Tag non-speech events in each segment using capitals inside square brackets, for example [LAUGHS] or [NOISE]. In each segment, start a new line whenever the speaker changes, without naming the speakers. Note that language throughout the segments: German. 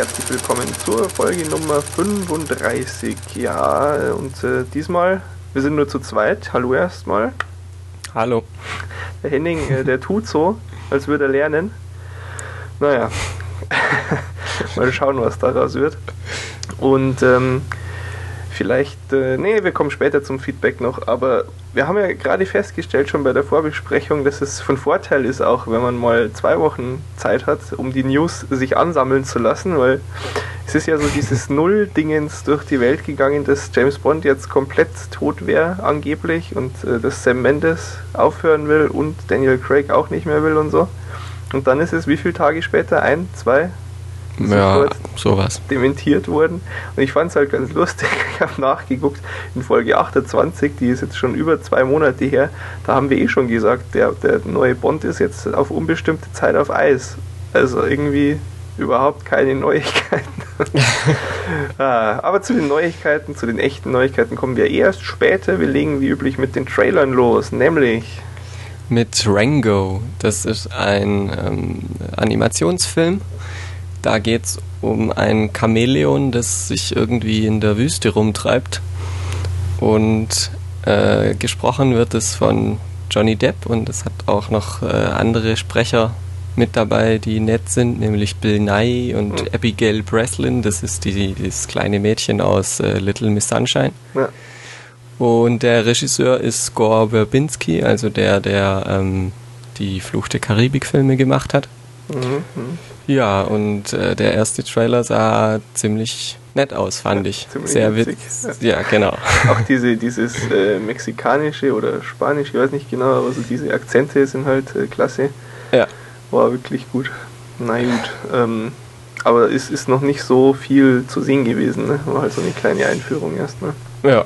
Herzlich willkommen zur Folge Nummer 35. Ja, und äh, diesmal, wir sind nur zu zweit. Hallo erstmal.
Hallo.
Der Henning, äh, der tut so, als würde er lernen. Naja, [LAUGHS] mal schauen, was daraus wird. Und ähm, vielleicht, äh, nee, wir kommen später zum Feedback noch, aber wir haben ja gerade festgestellt, schon bei der Vorbesprechung, dass es von Vorteil ist, auch wenn man mal zwei Wochen Zeit hat, um die News sich ansammeln zu lassen, weil es ist ja so dieses Null-Dingens durch die Welt gegangen, dass James Bond jetzt komplett tot wäre, angeblich, und äh, dass Sam Mendes aufhören will und Daniel Craig auch nicht mehr will und so. Und dann ist es wie viele Tage später? Ein, zwei,
ja, sowas.
dementiert wurden. Und ich fand es halt ganz lustig. [LAUGHS] Ich habe nachgeguckt, in Folge 28, die ist jetzt schon über zwei Monate her, da haben wir eh schon gesagt, der, der neue Bond ist jetzt auf unbestimmte Zeit auf Eis. Also irgendwie überhaupt keine Neuigkeiten. [LAUGHS] ah, aber zu den Neuigkeiten, zu den echten Neuigkeiten kommen wir erst später. Wir legen wie üblich mit den Trailern los, nämlich
mit Rango. Das ist ein ähm, Animationsfilm da geht es um ein Chamäleon, das sich irgendwie in der Wüste rumtreibt. Und äh, gesprochen wird es von Johnny Depp und es hat auch noch äh, andere Sprecher mit dabei, die nett sind, nämlich Bill Nye und mhm. Abigail Breslin. Das ist die, das kleine Mädchen aus äh, Little Miss Sunshine. Ja. Und der Regisseur ist Gore Verbinski, also der, der ähm, die Fluch der Karibik-Filme gemacht hat. Mhm. Ja, und äh, der erste Trailer sah ziemlich nett aus, fand ja, ich. Sehr witzig.
Ja. ja. genau. [LAUGHS] Auch diese, dieses äh, mexikanische oder spanische, ich weiß nicht genau, aber so diese Akzente sind halt äh, klasse. Ja. War wirklich gut. Na gut. Ähm, aber es ist noch nicht so viel zu sehen gewesen. Ne? War halt so eine kleine Einführung erstmal. Ja.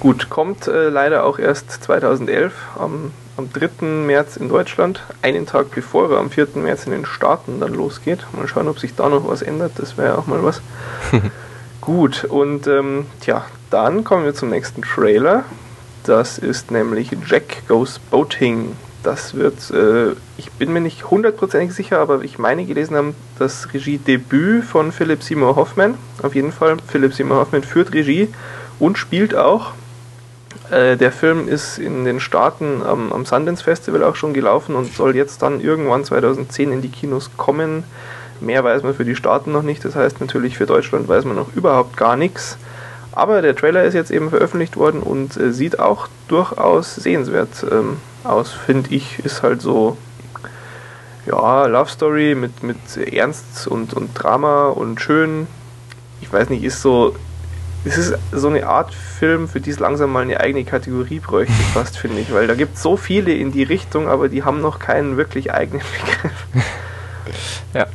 Gut, kommt äh, leider auch erst 2011 am am 3. März in Deutschland, einen Tag bevor er am 4. März in den Staaten dann losgeht. Mal schauen, ob sich da noch was ändert, das wäre ja auch mal was. [LAUGHS] Gut, und ähm, tja, dann kommen wir zum nächsten Trailer. Das ist nämlich Jack Goes Boating. Das wird, äh, ich bin mir nicht hundertprozentig sicher, aber ich meine gelesen haben, das Regiedebüt von Philip Seymour Hoffman. Auf jeden Fall, Philip Seymour Hoffman führt Regie und spielt auch. Äh, der Film ist in den Staaten am, am Sundance Festival auch schon gelaufen und soll jetzt dann irgendwann 2010 in die Kinos kommen. Mehr weiß man für die Staaten noch nicht, das heißt natürlich für Deutschland weiß man noch überhaupt gar nichts. Aber der Trailer ist jetzt eben veröffentlicht worden und äh, sieht auch durchaus sehenswert ähm, aus, finde ich. Ist halt so, ja, Love Story mit, mit Ernst und, und Drama und schön. Ich weiß nicht, ist so es ist so eine Art Film, für die es langsam mal eine eigene Kategorie bräuchte, [LAUGHS] fast, finde ich, weil da gibt es so viele in die Richtung, aber die haben noch keinen wirklich eigenen [LAUGHS] Begriff. ja.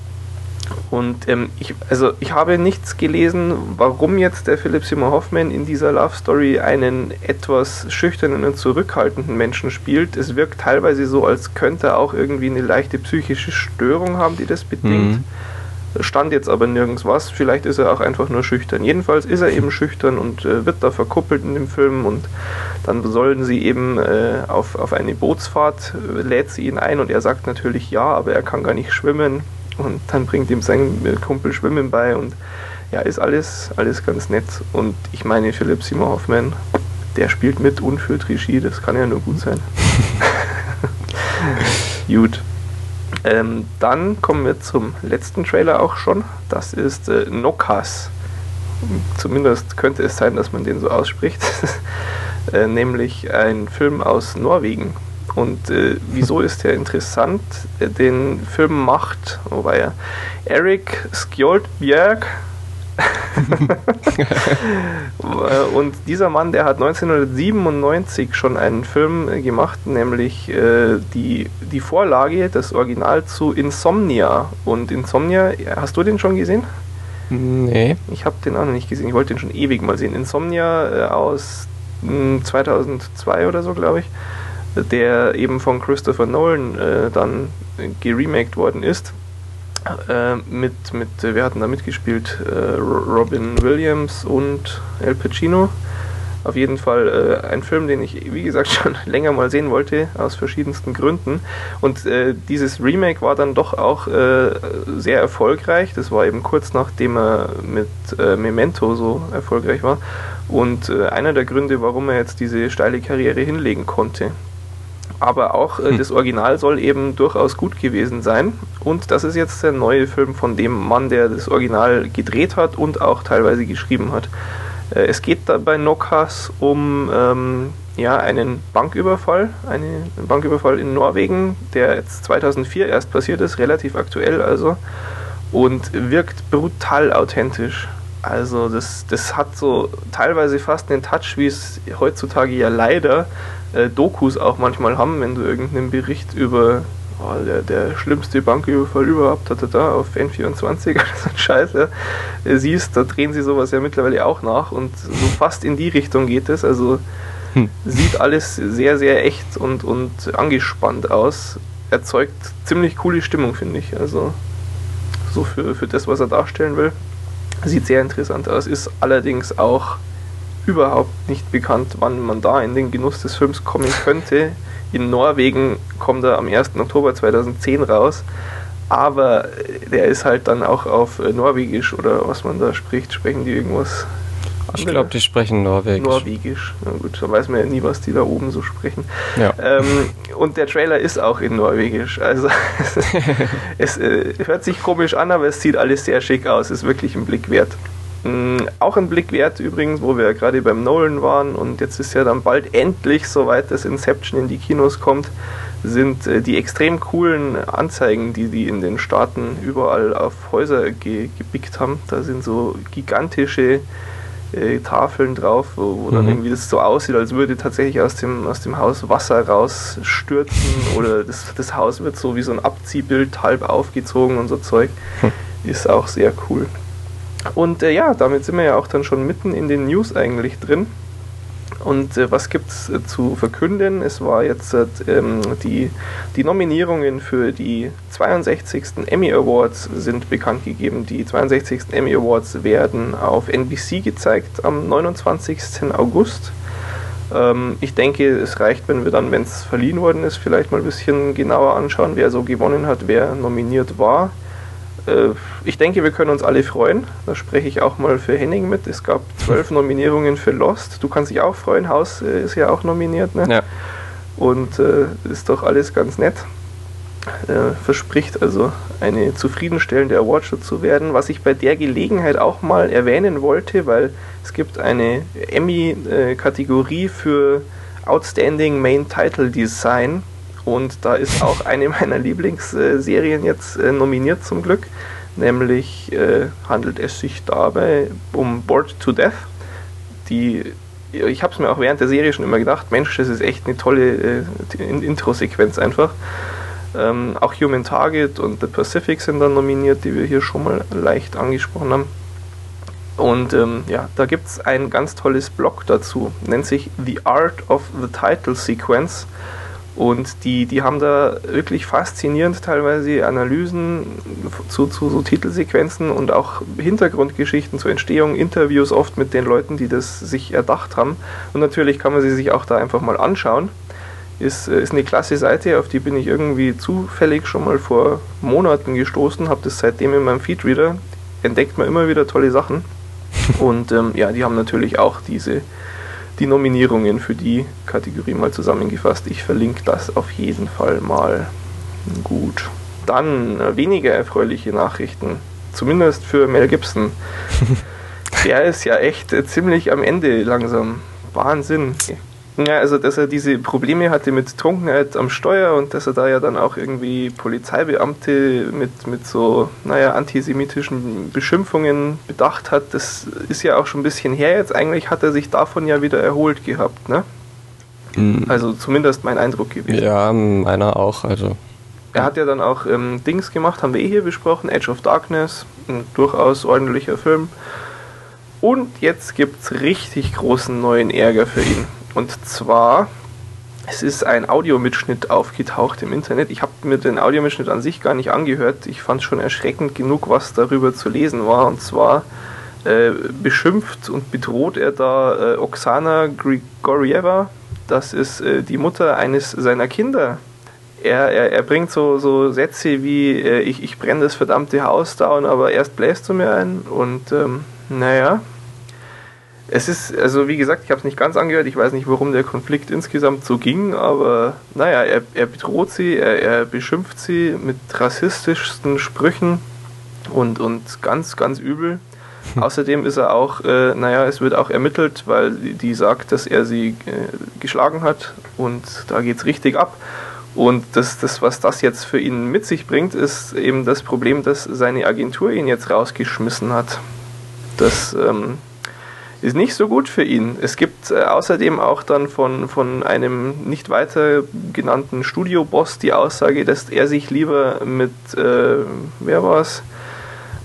Und ähm, ich, also ich habe nichts gelesen, warum jetzt der Philip Seymour Hoffman in dieser Love Story einen etwas schüchternen und zurückhaltenden Menschen spielt. Es wirkt teilweise so, als könnte er auch irgendwie eine leichte psychische Störung haben, die das bedingt. Mhm stand jetzt aber nirgends was. Vielleicht ist er auch einfach nur schüchtern. Jedenfalls ist er eben schüchtern und äh, wird da verkuppelt in dem Film und dann sollen sie eben äh, auf, auf eine Bootsfahrt, äh, lädt sie ihn ein und er sagt natürlich ja, aber er kann gar nicht schwimmen und dann bringt ihm sein äh, Kumpel Schwimmen bei und ja, ist alles, alles ganz nett. Und ich meine, Philipp Seymour Hoffman, der spielt mit und führt Regie, das kann ja nur gut sein. [LAUGHS] gut. Ähm, dann kommen wir zum letzten Trailer auch schon. Das ist äh, Nokas. Zumindest könnte es sein, dass man den so ausspricht. [LAUGHS] äh, nämlich ein Film aus Norwegen. Und äh, wieso ist der interessant? Äh, den Film macht, wobei er Eric Skjoldbjerg und dieser Mann, der hat 1997 schon einen Film gemacht, nämlich äh, die, die Vorlage, das Original zu Insomnia. Und Insomnia, hast du den schon gesehen?
Nee.
Ich habe den auch noch nicht gesehen. Ich wollte den schon ewig mal sehen. Insomnia äh, aus mh, 2002 oder so, glaube ich, der eben von Christopher Nolan äh, dann geremaked worden ist äh, mit, mit, wir hatten da mitgespielt, äh, Robin Williams und El Pacino. Auf jeden Fall äh, ein Film, den ich, wie gesagt, [LAUGHS] schon länger mal sehen wollte, aus verschiedensten Gründen. Und äh, dieses Remake war dann doch auch äh, sehr erfolgreich. Das war eben kurz nachdem er mit äh, Memento so erfolgreich war. Und äh, einer der Gründe, warum er jetzt diese steile Karriere hinlegen konnte. Aber auch äh, hm. das Original soll eben durchaus gut gewesen sein. Und das ist jetzt der neue Film von dem Mann, der das Original gedreht hat und auch teilweise geschrieben hat. Äh, es geht bei Nokas um ähm, ja, einen Banküberfall, einen Banküberfall in Norwegen, der jetzt 2004 erst passiert ist, relativ aktuell also, und wirkt brutal authentisch. Also das, das hat so teilweise fast einen Touch, wie es heutzutage ja leider äh, Dokus auch manchmal haben, wenn du irgendeinen Bericht über oh, der, der schlimmste Banküberfall überhaupt da, da, auf N24 [LAUGHS] oder so ein Scheiß ja, äh, siehst, da drehen sie sowas ja mittlerweile auch nach und so fast in die Richtung geht es. Also hm. sieht alles sehr, sehr echt und, und angespannt aus. Erzeugt ziemlich coole Stimmung, finde ich. Also so für, für das, was er darstellen will. Sieht sehr interessant aus, ist allerdings auch überhaupt nicht bekannt, wann man da in den Genuss des Films kommen könnte. In Norwegen kommt er am 1. Oktober 2010 raus, aber der ist halt dann auch auf Norwegisch oder was man da spricht, sprechen die irgendwas
ich glaube, die sprechen Norwegisch.
Norwegisch. Na gut, da weiß man ja nie, was die da oben so sprechen. Ja. Ähm, und der Trailer ist auch in Norwegisch. Also [LAUGHS] es äh, hört sich komisch an, aber es sieht alles sehr schick aus. Ist wirklich ein Blick wert. Ähm, auch ein Blick wert übrigens, wo wir ja gerade beim Nolan waren und jetzt ist ja dann bald endlich soweit, dass Inception in die Kinos kommt, sind äh, die extrem coolen Anzeigen, die die in den Staaten überall auf Häuser ge gebickt haben. Da sind so gigantische äh, Tafeln drauf, wo, wo mhm. dann irgendwie das so aussieht, als würde tatsächlich aus dem, aus dem Haus Wasser rausstürzen [LAUGHS] oder das, das Haus wird so wie so ein Abziehbild halb aufgezogen und so Zeug. Hm. Ist auch sehr cool. Und äh, ja, damit sind wir ja auch dann schon mitten in den News eigentlich drin. Und äh, was gibt es äh, zu verkünden? Es war jetzt äh, ähm, die, die Nominierungen für die 62. Emmy Awards sind bekannt gegeben. Die 62. Emmy Awards werden auf NBC gezeigt am 29. August. Ähm, ich denke, es reicht, wenn wir dann, wenn es verliehen worden ist, vielleicht mal ein bisschen genauer anschauen, wer so gewonnen hat, wer nominiert war. Äh, ich denke, wir können uns alle freuen. Da spreche ich auch mal für Henning mit. Es gab zwölf [LAUGHS] Nominierungen für Lost. Du kannst dich auch freuen. Haus äh, ist ja auch nominiert. Ne? Ja. Und äh, ist doch alles ganz nett. Äh, verspricht also eine zufriedenstellende Awardshow zu werden. Was ich bei der Gelegenheit auch mal erwähnen wollte, weil es gibt eine Emmy-Kategorie für Outstanding Main Title Design und da ist auch eine meiner Lieblingsserien jetzt äh, nominiert zum Glück. Nämlich äh, handelt es sich dabei um Bored to Death. Die, ich habe es mir auch während der Serie schon immer gedacht, Mensch, das ist echt eine tolle äh, Intro-Sequenz einfach. Ähm, auch Human Target und The Pacific sind dann nominiert, die wir hier schon mal leicht angesprochen haben. Und ähm, ja, da gibt es ein ganz tolles Blog dazu, nennt sich The Art of the Title Sequence. Und die, die haben da wirklich faszinierend teilweise Analysen zu, zu so Titelsequenzen und auch Hintergrundgeschichten zur Entstehung, Interviews oft mit den Leuten, die das sich erdacht haben. Und natürlich kann man sie sich auch da einfach mal anschauen. Ist, ist eine klasse Seite, auf die bin ich irgendwie zufällig schon mal vor Monaten gestoßen, habe das seitdem in meinem Feedreader, entdeckt man immer wieder tolle Sachen. [LAUGHS] Und ähm, ja, die haben natürlich auch diese die Nominierungen für die Kategorie mal zusammengefasst. Ich verlinke das auf jeden Fall mal. Gut. Dann äh, weniger erfreuliche Nachrichten. Zumindest für Mel Gibson. [LAUGHS] Der ist ja echt äh, ziemlich am Ende langsam. Wahnsinn. Ja, also dass er diese Probleme hatte mit Trunkenheit am Steuer und dass er da ja dann auch irgendwie Polizeibeamte mit, mit so, naja, antisemitischen Beschimpfungen bedacht hat, das ist ja auch schon ein bisschen her jetzt. Eigentlich hat er sich davon ja wieder erholt gehabt, ne? Mhm. Also zumindest mein Eindruck gewesen.
Ja, meiner auch, also.
Er hat ja dann auch ähm, Dings gemacht, haben wir eh hier besprochen, Edge of Darkness, ein durchaus ordentlicher Film. Und jetzt gibt es richtig großen neuen Ärger für ihn. Und zwar, es ist ein Audiomitschnitt aufgetaucht im Internet. Ich habe mir den Audiomitschnitt an sich gar nicht angehört. Ich fand es schon erschreckend genug, was darüber zu lesen war. Und zwar äh, beschimpft und bedroht er da äh, Oksana Grigorieva. Das ist äh, die Mutter eines seiner Kinder. Er, er, er bringt so, so Sätze wie: äh, ich, ich brenne das verdammte Haus down, aber erst bläst du mir ein. Und ähm, naja, es ist, also wie gesagt, ich habe es nicht ganz angehört, ich weiß nicht, warum der Konflikt insgesamt so ging, aber naja, er, er bedroht sie, er, er beschimpft sie mit rassistischsten Sprüchen und, und ganz, ganz übel. Außerdem ist er auch, äh, naja, es wird auch ermittelt, weil die sagt, dass er sie äh, geschlagen hat und da geht es richtig ab. Und das, das, was das jetzt für ihn mit sich bringt, ist eben das Problem, dass seine Agentur ihn jetzt rausgeschmissen hat. Das ähm, ist nicht so gut für ihn. Es gibt äh, außerdem auch dann von, von einem nicht weiter genannten Studioboss die Aussage, dass er sich lieber mit, äh, wer war es,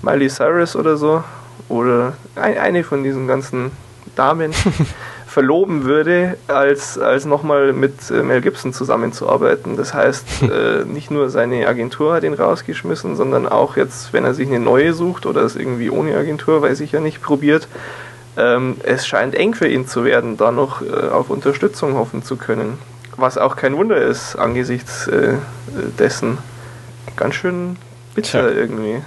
Miley Cyrus oder so, oder ein, eine von diesen ganzen Damen [LAUGHS] verloben würde, als, als nochmal mit äh, Mel Gibson zusammenzuarbeiten. Das heißt, [LAUGHS] äh, nicht nur seine Agentur hat ihn rausgeschmissen, sondern auch jetzt, wenn er sich eine neue sucht oder es irgendwie ohne Agentur, weiß ich ja nicht, probiert, ähm, es scheint eng für ihn zu werden, da noch äh, auf Unterstützung hoffen zu können. Was auch kein Wunder ist angesichts äh, dessen. Ganz schön bitter Tja. irgendwie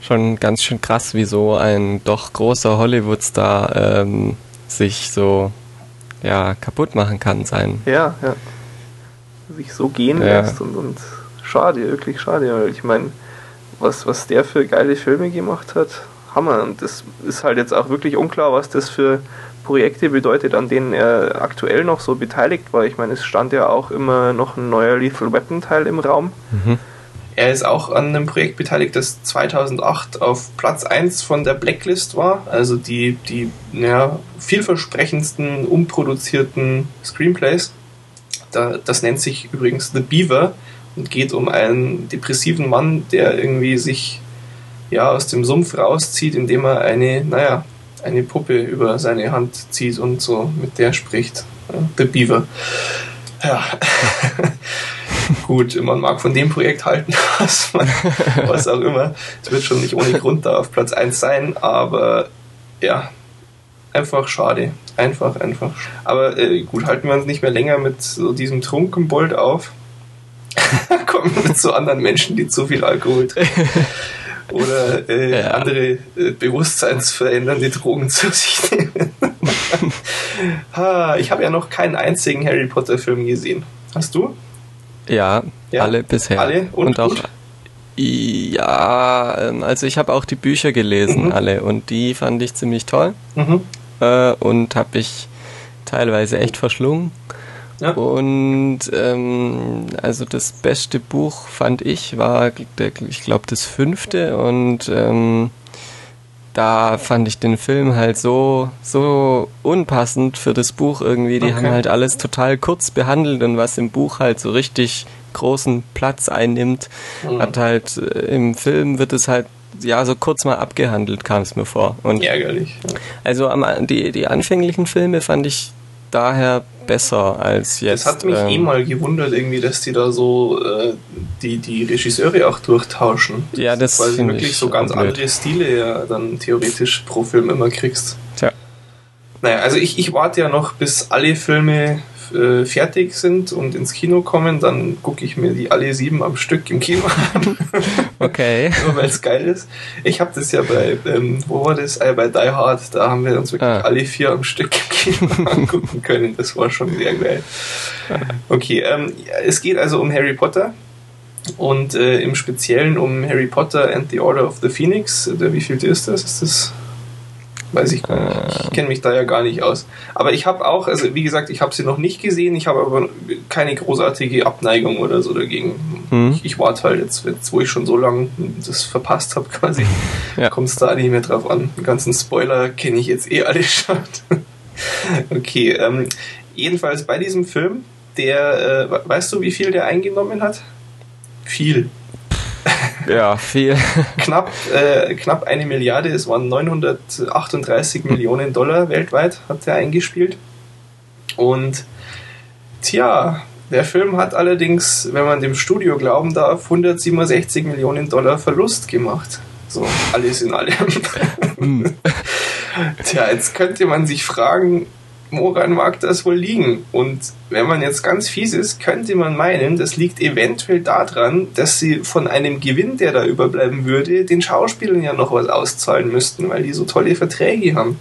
schon ganz schön krass, wie so ein doch großer Hollywood-Star ähm, sich so ja, kaputt machen kann sein.
Ja, ja. Sich so gehen ja. lässt und, und schade, wirklich schade, weil ich meine, was, was der für geile Filme gemacht hat, Hammer. Und das ist halt jetzt auch wirklich unklar, was das für Projekte bedeutet, an denen er aktuell noch so beteiligt war. Ich meine, es stand ja auch immer noch ein neuer Lethal Weapon Teil im Raum. Mhm. Er ist auch an einem Projekt beteiligt, das 2008 auf Platz 1 von der Blacklist war. Also die, die ja, vielversprechendsten, unproduzierten Screenplays. Da, das nennt sich übrigens The Beaver und geht um einen depressiven Mann, der irgendwie sich ja, aus dem Sumpf rauszieht, indem er eine, naja, eine Puppe über seine Hand zieht und so mit der spricht. The Beaver. Ja. [LAUGHS] Gut, man mag von dem Projekt halten, [LAUGHS] was, man, was auch immer. Es wird schon nicht ohne Grund da auf Platz 1 sein, aber ja, einfach schade. Einfach, einfach. Aber äh, gut, halten wir uns nicht mehr länger mit so diesem Trunkenbold auf. [LAUGHS] Kommen wir zu anderen Menschen, die zu viel Alkohol trinken. Oder äh, ja. andere äh, bewusstseinsverändernde Drogen [LAUGHS] zu sich nehmen. ha, ich habe ja noch keinen einzigen Harry Potter Film gesehen. Hast du?
Ja, ja, alle bisher.
Alle und, und auch. Gut?
Ja, ähm, also ich habe auch die Bücher gelesen, mhm. alle, und die fand ich ziemlich toll. Mhm. Äh, und habe ich teilweise echt verschlungen. Ja. Und ähm, also das beste Buch fand ich war, der, ich glaube, das fünfte. Und ähm, da fand ich den Film halt so, so unpassend für das Buch irgendwie. Die okay. haben halt alles total kurz behandelt und was im Buch halt so richtig großen Platz einnimmt, mhm. hat halt äh, im Film wird es halt ja so kurz mal abgehandelt, kam es mir vor.
Und Ärgerlich. Ja.
Also am, die, die anfänglichen Filme fand ich daher besser als jetzt.
Das hat mich ähm, eh mal gewundert, irgendwie, dass die da so äh, die, die Regisseure auch durchtauschen.
Ja, das
Weil du wirklich so ganz blöd. andere Stile ja dann theoretisch pro Film immer kriegst.
Tja.
Naja, also ich, ich warte ja noch, bis alle Filme äh, fertig sind und ins Kino kommen, dann gucke ich mir die alle sieben am Stück im Kino an. [LAUGHS]
Okay. [LAUGHS]
Nur weil es geil ist. Ich habe das ja bei, ähm, wo war das? Äh, bei Die Hard, da haben wir uns wirklich ah. alle vier am Stück im Kino [LAUGHS] angucken können. Das war schon sehr geil. Okay, ähm, es geht also um Harry Potter und äh, im Speziellen um Harry Potter and the Order of the Phoenix. Der, wie viel ist das? Ist das Weiß ich gar nicht. Ich kenne mich da ja gar nicht aus. Aber ich habe auch, also wie gesagt, ich habe sie noch nicht gesehen. Ich habe aber keine großartige Abneigung oder so dagegen. Hm. Ich, ich, warte halt jetzt, jetzt, wo ich schon so lange das verpasst habe, [LAUGHS] quasi, ja. kommt es da nicht mehr drauf an. Die ganzen Spoiler kenne ich jetzt eh alle [LAUGHS] schon. okay, ähm, jedenfalls bei diesem Film, der, äh, weißt du, wie viel der eingenommen hat? Viel.
Ja, viel. [LAUGHS]
knapp, äh, knapp eine Milliarde, es waren 938 hm. Millionen Dollar weltweit, hat er eingespielt. Und tja, der Film hat allerdings, wenn man dem Studio glauben darf, 167 Millionen Dollar Verlust gemacht. So, alles in allem. [LAUGHS] Hm. Tja, jetzt könnte man sich fragen, woran mag das wohl liegen? Und wenn man jetzt ganz fies ist, könnte man meinen, das liegt eventuell daran, dass sie von einem Gewinn, der da überbleiben würde, den Schauspielern ja noch was auszahlen müssten, weil die so tolle Verträge haben.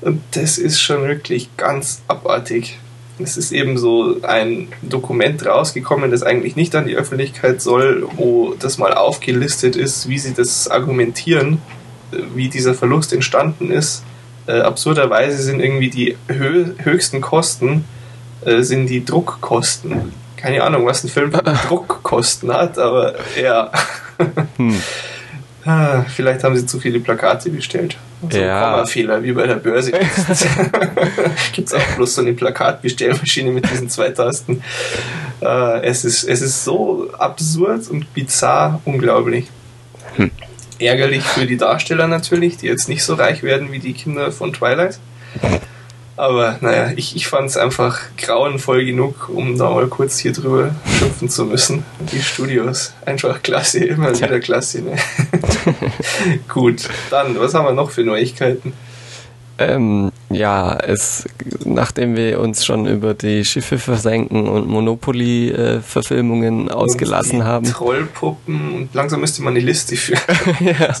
Und das ist schon wirklich ganz abartig. Es ist eben so ein Dokument rausgekommen, das eigentlich nicht an die Öffentlichkeit soll, wo das mal aufgelistet ist, wie sie das argumentieren, wie dieser Verlust entstanden ist äh, absurderweise sind irgendwie die hö höchsten Kosten äh, sind die Druckkosten. Keine Ahnung, was ein Film [LAUGHS] Druckkosten hat, aber ja. hm. [LAUGHS] Ah, vielleicht haben sie zu viele Plakate bestellt. So ja. ein Fehler wie bei der Börse. [LAUGHS] Gibt es auch bloß so eine Plakatbestellmaschine mit diesen zwei Tasten. Äh, es, ist, es ist so absurd und bizarr, unglaublich. Hm. Ärgerlich für die Darsteller natürlich, die jetzt nicht so reich werden wie die Kinder von Twilight. Aber naja, ich, ich fand es einfach grauenvoll genug, um da mal kurz hier drüber schimpfen zu müssen. Die Studios, einfach klasse, immer wieder klasse. Ne? [LAUGHS] Gut, dann, was haben wir noch für Neuigkeiten?
Ähm, ja, es, nachdem wir uns schon über die Schiffe versenken und Monopoly-Verfilmungen äh, ausgelassen haben.
Trollpuppen und langsam müsste man eine Liste führen. [LAUGHS]
ja.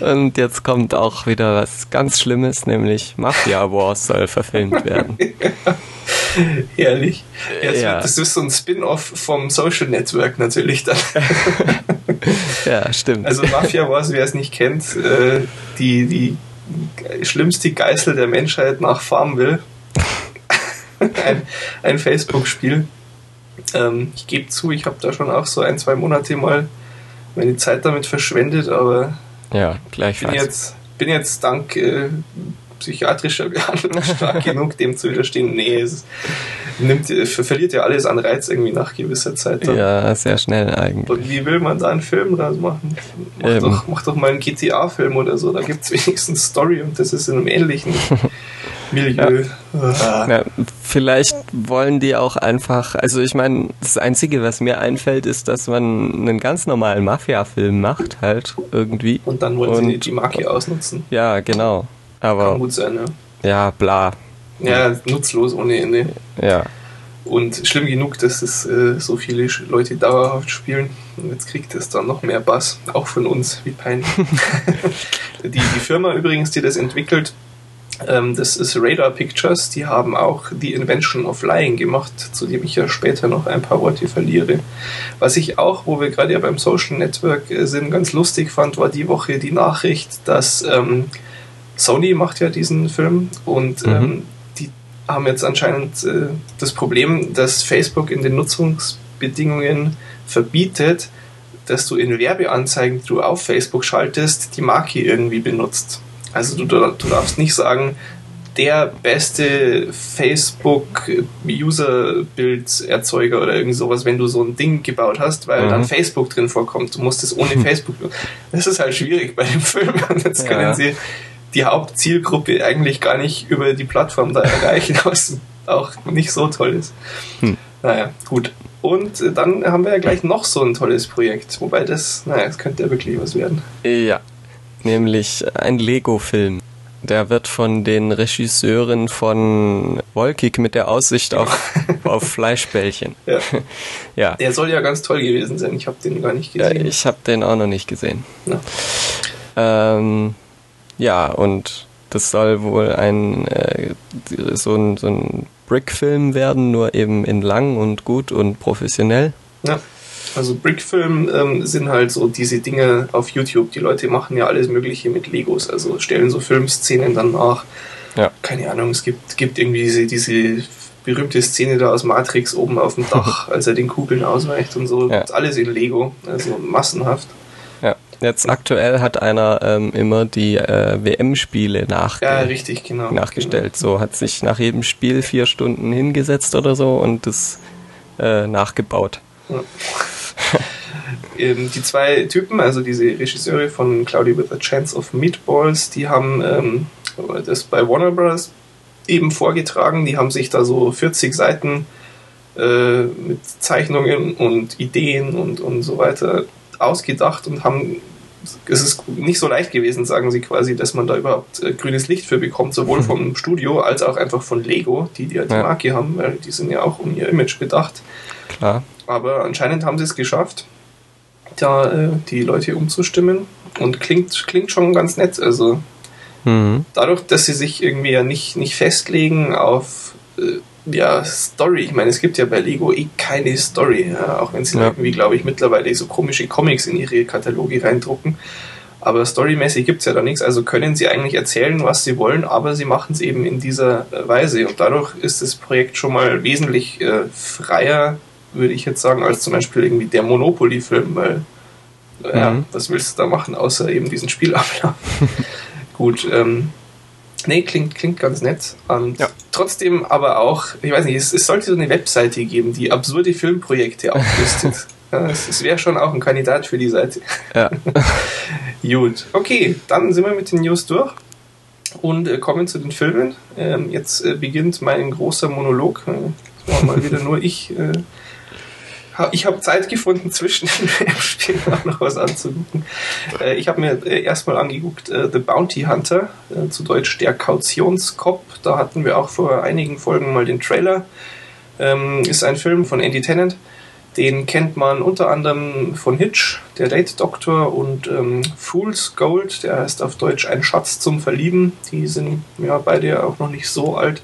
Und jetzt kommt auch wieder was ganz Schlimmes, nämlich Mafia Wars soll verfilmt werden. [LAUGHS]
Herrlich. Ja, das, ja. das, ist so ein Spin-off vom Social Network natürlich dann. [LAUGHS]
ja, stimmt.
Also Mafia Wars, wer es nicht kennt, äh, die, die schlimmste Geißel der Menschheit nach Farmville. ein, ein Facebook-Spiel. Ähm, ich gebe zu, ich habe da schon auch so ein, zwei Monate mal meine Zeit damit verschwendet, aber
ja,
gleichfalls. bin jetzt, bin jetzt dank äh, psychiatrischer Behandlung [LAUGHS] stark genug, dem zu widerstehen. Nee, es nimmt, verliert ja alles an Reiz irgendwie nach gewisser Zeit.
Dann. Ja, sehr schnell eigentlich.
Und wie will man da einen Film draus machen? Mach, doch, mach doch mal einen GTA-Film oder so, da gibt es [LAUGHS] wenigstens Story und das ist in einem ähnlichen [LAUGHS] Milieu.
Ja. Ja, vielleicht wollen die auch einfach, also ich meine, das Einzige, was mir einfällt, ist, dass man einen ganz normalen Mafia-Film macht, halt irgendwie.
Und dann wollen und, sie die Marke ausnutzen.
Ja, genau. Aber,
Kann gut sein, ja.
Ja, bla.
Ja, nutzlos ohne Ende.
Ja.
Und schlimm genug, dass es äh, so viele Leute dauerhaft spielen. Und jetzt kriegt es dann noch mehr Bass, auch von uns, wie peinlich. [LAUGHS] die, die Firma übrigens, die das entwickelt, ähm, das ist Radar Pictures, die haben auch The Invention of Lying gemacht, zu dem ich ja später noch ein paar Worte verliere. Was ich auch, wo wir gerade ja beim Social Network äh, sind, ganz lustig fand, war die Woche die Nachricht, dass ähm, Sony macht ja diesen Film und mhm. ähm, die haben jetzt anscheinend äh, das Problem, dass Facebook in den Nutzungsbedingungen verbietet, dass du in Werbeanzeigen, die du auf Facebook schaltest, die Marke irgendwie benutzt. Also du, du darfst nicht sagen, der beste Facebook-User-Bilderzeuger oder irgend sowas, wenn du so ein Ding gebaut hast, weil mhm. dann Facebook drin vorkommt. Du musst es ohne [LAUGHS] Facebook. Das ist halt schwierig bei dem Film. [LAUGHS] Jetzt können ja. sie die Hauptzielgruppe eigentlich gar nicht über die Plattform da erreichen, [LAUGHS] was auch nicht so toll ist. Hm. Naja, gut. Und dann haben wir ja gleich noch so ein tolles Projekt, wobei das, naja, es könnte ja wirklich was werden.
Ja, nämlich ein Lego-Film. Der wird von den Regisseuren von Wolkig mit der Aussicht auf, auf Fleischbällchen. [LAUGHS]
Ja. [LAUGHS] ja. Der soll ja ganz toll gewesen sein. Ich habe den gar nicht gesehen.
Ja, ich habe den auch noch nicht gesehen. Ja. Ähm, ja, und das soll wohl ein äh, so ein, so ein Brick-Film werden, nur eben in lang und gut und professionell.
Ja. Also Brickfilm ähm, sind halt so diese Dinge auf YouTube. Die Leute machen ja alles Mögliche mit Legos, also stellen so Filmszenen dann nach. Ja. Keine Ahnung, es gibt, gibt irgendwie diese, diese berühmte Szene da aus Matrix oben auf dem Dach, [LAUGHS] als er den Kugeln ausweicht und so. Ja. Alles in Lego, also massenhaft.
Jetzt aktuell hat einer ähm, immer die äh, WM-Spiele nach
ja, richtig, genau,
nachgestellt. Genau. So hat sich nach jedem Spiel vier Stunden hingesetzt oder so und das äh, nachgebaut. Ja. [LAUGHS]
ähm, die zwei Typen, also diese Regisseure von Cloudy with a Chance of Meatballs, die haben ähm, das bei Warner Bros. eben vorgetragen. Die haben sich da so 40 Seiten äh, mit Zeichnungen und Ideen und, und so weiter ausgedacht und haben es ist nicht so leicht gewesen, sagen sie quasi, dass man da überhaupt äh, grünes Licht für bekommt, sowohl mhm. vom Studio als auch einfach von Lego, die die, ja die Marke haben, weil die sind ja auch um ihr Image bedacht.
Klar.
Aber anscheinend haben sie es geschafft, da äh, die Leute umzustimmen und klingt, klingt schon ganz nett. Also mhm. dadurch, dass sie sich irgendwie ja nicht, nicht festlegen auf äh, ja, Story. Ich meine, es gibt ja bei Lego eh keine Story, ja, auch wenn sie ja. irgendwie, glaube ich, mittlerweile so komische Comics in ihre Kataloge reindrucken. Aber storymäßig gibt es ja da nichts, also können sie eigentlich erzählen, was sie wollen, aber sie machen es eben in dieser äh, Weise. Und dadurch ist das Projekt schon mal wesentlich äh, freier, würde ich jetzt sagen, als zum Beispiel irgendwie der Monopoly-Film, weil ja, mhm. was willst du da machen, außer eben diesen Spielablauf? [LAUGHS] Gut, ähm, Nee, klingt, klingt ganz nett. Und ja. trotzdem aber auch, ich weiß nicht, es, es, sollte so eine Webseite geben, die absurde Filmprojekte auflistet. [LAUGHS] ja, es, es wäre schon auch ein Kandidat für die Seite.
Ja. [LAUGHS]
Gut, okay, dann sind wir mit den News durch und äh, kommen zu den Filmen. Ähm, jetzt äh, beginnt mein großer Monolog. Äh, mal wieder [LAUGHS] nur ich ich habe Zeit gefunden, zwischen [LAUGHS] den Spielen auch noch was anzugucken. Äh, ich habe mir äh, erstmal angeguckt äh, The Bounty Hunter, zu Deutsch der Kautionskop. Da hatten wir auch vor einigen Folgen mal den Trailer. Ähm, ist ein Film von Andy Tennant. Den kennt man unter anderem von Hitch, der Date Doctor und ähm, Fool's Gold, der heißt auf Deutsch Ein Schatz zum Verlieben. Die sind ja beide auch noch nicht so alt.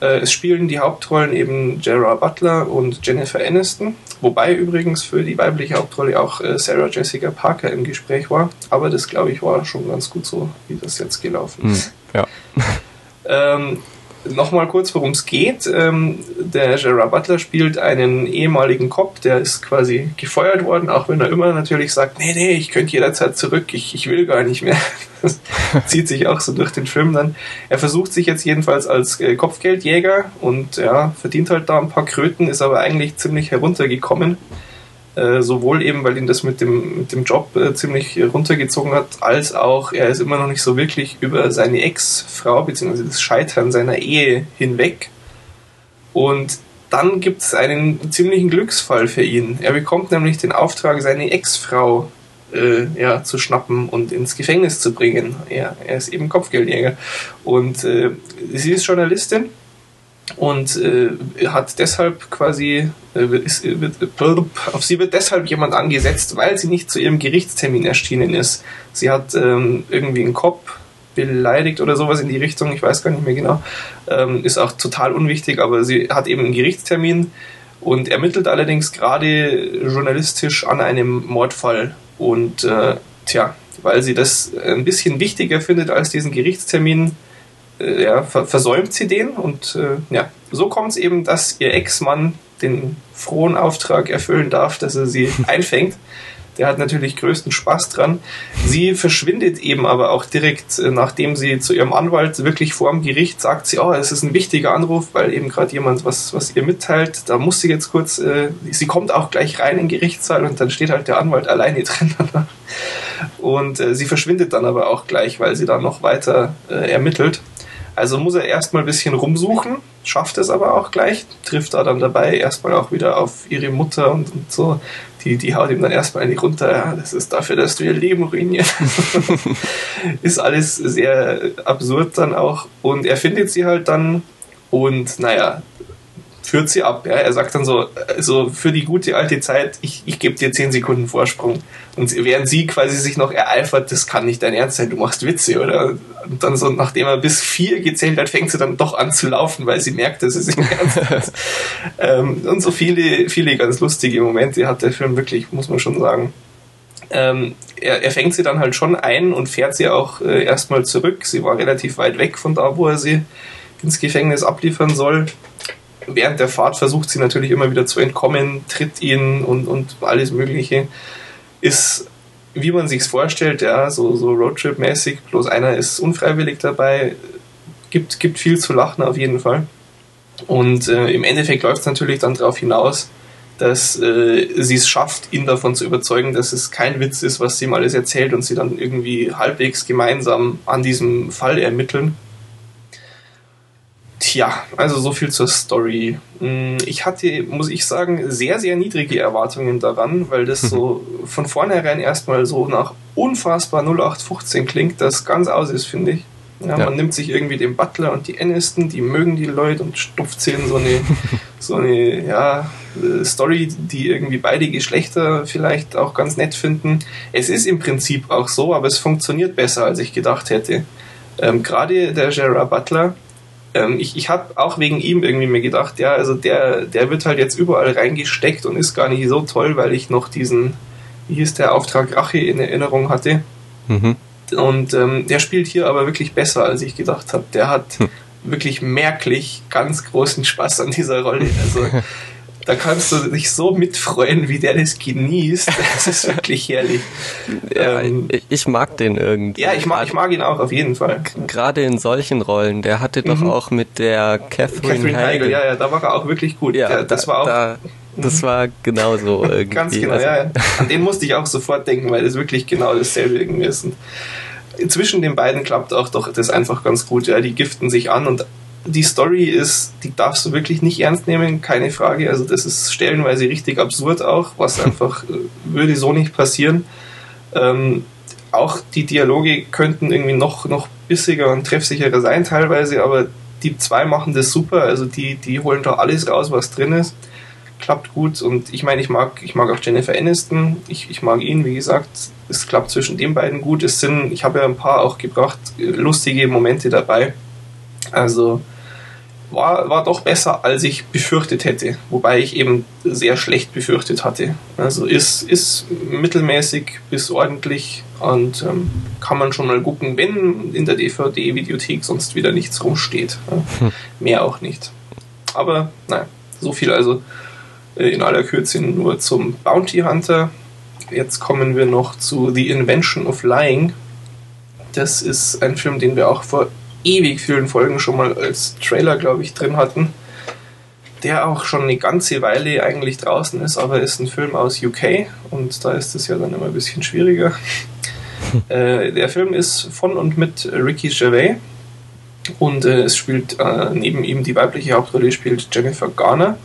Äh, es spielen die Hauptrollen eben Gerard Butler und Jennifer Aniston, wobei übrigens für die weibliche Hauptrolle auch äh, Sarah Jessica Parker im Gespräch war. Aber das, glaube ich, war schon ganz gut so, wie das jetzt gelaufen ist.
Hm, ja.
ähm, Nochmal kurz, worum es geht. Ähm, der Gerard Butler spielt einen ehemaligen Cop, der ist quasi gefeuert worden, auch wenn er immer natürlich sagt, nee, nee, ich könnte jederzeit zurück, ich, ich will gar nicht mehr. [LAUGHS] Das [LAUGHS] zieht sich auch so durch den Film dann. Er versucht sich jetzt jedenfalls als äh, Kopfgeldjäger und ja, verdient halt da ein paar Kröten, ist aber eigentlich ziemlich heruntergekommen äh, sowohl eben, weil ihn das mit dem, mit dem Job äh, ziemlich runtergezogen hat, als auch er ist immer noch nicht so wirklich über seine Ex-Frau bzw. das Scheitern seiner Ehe hinweg. Und dann gibt es einen ziemlichen Glücksfall für ihn. Er bekommt nämlich den Auftrag, seine Ex-Frau äh, ja, zu schnappen und ins Gefängnis zu bringen. Er, er ist eben Kopfgeldjäger. Und äh, sie ist Journalistin und äh, hat deshalb quasi äh, ist, wird, auf sie wird deshalb jemand angesetzt, weil sie nicht zu ihrem Gerichtstermin erschienen ist. Sie hat ähm, irgendwie einen Kopf beleidigt oder sowas in die Richtung, ich weiß gar nicht mehr genau. Ähm, ist auch total unwichtig, aber sie hat eben einen Gerichtstermin und ermittelt allerdings gerade journalistisch an einem Mordfall. Und äh, tja, weil sie das ein bisschen wichtiger findet als diesen Gerichtstermin, äh, ja, versäumt sie den und äh, ja, so kommt es eben, dass ihr Ex-Mann den frohen Auftrag erfüllen darf, dass er sie [LAUGHS] einfängt. Der hat natürlich größten Spaß dran. Sie verschwindet eben aber auch direkt, äh, nachdem sie zu ihrem Anwalt wirklich vor dem Gericht sagt, sie, oh, es ist ein wichtiger Anruf, weil eben gerade jemand was, was ihr mitteilt. Da muss sie jetzt kurz, äh, sie kommt auch gleich rein in den Gerichtssaal und dann steht halt der Anwalt alleine drin. [LAUGHS] und äh, sie verschwindet dann aber auch gleich, weil sie dann noch weiter äh, ermittelt. Also muss er erstmal ein bisschen rumsuchen, schafft es aber auch gleich, trifft da dann dabei erstmal auch wieder auf ihre Mutter und, und so. Die, die haut ihm dann erstmal nicht runter, ja, das ist dafür, dass du ihr Leben ruinierst. [LAUGHS] ist alles sehr absurd dann auch. Und er findet sie halt dann und naja, führt sie ab. Ja? Er sagt dann so, also für die gute alte Zeit, ich, ich gebe dir 10 Sekunden Vorsprung. Und während sie quasi sich noch ereifert, das kann nicht dein Ernst sein, du machst Witze, oder? Und dann so, nachdem er bis vier gezählt hat, fängt sie dann doch an zu laufen, weil sie merkt, dass es ihm ernst ist. [LAUGHS] ähm, und so viele, viele ganz lustige Momente hat der Film wirklich, muss man schon sagen. Ähm, er, er fängt sie dann halt schon ein und fährt sie auch äh, erstmal zurück. Sie war relativ weit weg von da, wo er sie ins Gefängnis abliefern soll während der Fahrt versucht sie natürlich immer wieder zu entkommen, tritt ihn und, und alles Mögliche. Ist, wie man sich's vorstellt, ja, so, so Roadtrip-mäßig, bloß einer ist unfreiwillig dabei, gibt, gibt viel zu lachen auf jeden Fall. Und äh, im Endeffekt läuft es natürlich dann darauf hinaus, dass äh, sie es schafft, ihn davon zu überzeugen, dass es kein Witz ist, was sie ihm alles erzählt und sie dann irgendwie halbwegs gemeinsam an diesem Fall ermitteln Tja, also so viel zur Story. Mm, ich hatte, muss ich sagen, sehr, sehr niedrige Erwartungen daran, weil das [LAUGHS] so von vornherein erstmal so nach unfassbar 0815 klingt, das ganz aus ist, finde ich. Ja, ja. Man nimmt sich irgendwie den Butler und die Aniston, die mögen die Leute und stupft sie in so eine, [LAUGHS] so eine ja, Story, die irgendwie beide Geschlechter vielleicht auch ganz nett finden. Es ist im Prinzip auch so, aber es funktioniert besser, als ich gedacht hätte. Ähm, Gerade der Gerard Butler, ähm, ich, ich habe auch wegen ihm irgendwie mir gedacht, ja, also der, der wird halt jetzt überall reingesteckt und ist gar nicht so toll, weil ich noch diesen, wie hieß der Auftrag Rache in Erinnerung hatte. Mhm. Und ähm, der spielt hier aber wirklich besser, als ich gedacht habe. Der hat hm. wirklich merklich ganz großen Spaß an dieser Rolle. Also [LAUGHS] da kannst du dich so mitfreuen, wie der das genießt. Das ist wirklich herrlich. [LAUGHS]
Ja, ähm, ich mag den irgendwie.
Ja, ich mag, ich mag ihn auch auf jeden Fall.
Gerade in solchen Rollen. Der hatte doch mhm. auch mit der Catherine, Catherine Heigl. Heigl.
Ja, ja, da war er auch wirklich gut. Ja, der, das da, war auch. Da,
das mhm. war genauso [LAUGHS] irgendwie.
Ganz genau, also, ja, ja. An den musste ich auch sofort denken, weil das wirklich genau dasselbe irgendwie ist. Und zwischen den beiden klappt auch doch das einfach ganz gut. Ja, die giften sich an und die Story ist, die darfst du wirklich nicht ernst nehmen, keine Frage. Also das ist stellenweise richtig absurd auch, was [LAUGHS] einfach äh, würde so nicht passieren. Ähm, auch die Dialoge könnten irgendwie noch, noch bissiger und treffsicherer sein teilweise, aber die zwei machen das super. Also die, die holen da alles raus, was drin ist. Klappt gut und ich meine, ich mag, ich mag auch Jennifer Aniston. Ich, ich mag ihn, wie gesagt. Es klappt zwischen den beiden gut. Es sind, ich habe ja ein paar auch gebracht, lustige Momente dabei. Also war, war doch besser, als ich befürchtet hätte. Wobei ich eben sehr schlecht befürchtet hatte. Also ist, ist mittelmäßig bis ordentlich und ähm, kann man schon mal gucken, wenn in der DVD-Videothek sonst wieder nichts rumsteht. Hm. Mehr auch nicht. Aber naja, so viel also äh, in aller Kürze nur zum Bounty Hunter. Jetzt kommen wir noch zu The Invention of Lying. Das ist ein Film, den wir auch vor ewig vielen Folgen schon mal als Trailer, glaube ich, drin hatten. Der auch schon eine ganze Weile eigentlich draußen ist, aber ist ein Film aus UK und da ist es ja dann immer ein bisschen schwieriger. [LAUGHS] äh, der Film ist von und mit Ricky Gervais und äh, es spielt äh, neben ihm die weibliche Hauptrolle spielt Jennifer Garner.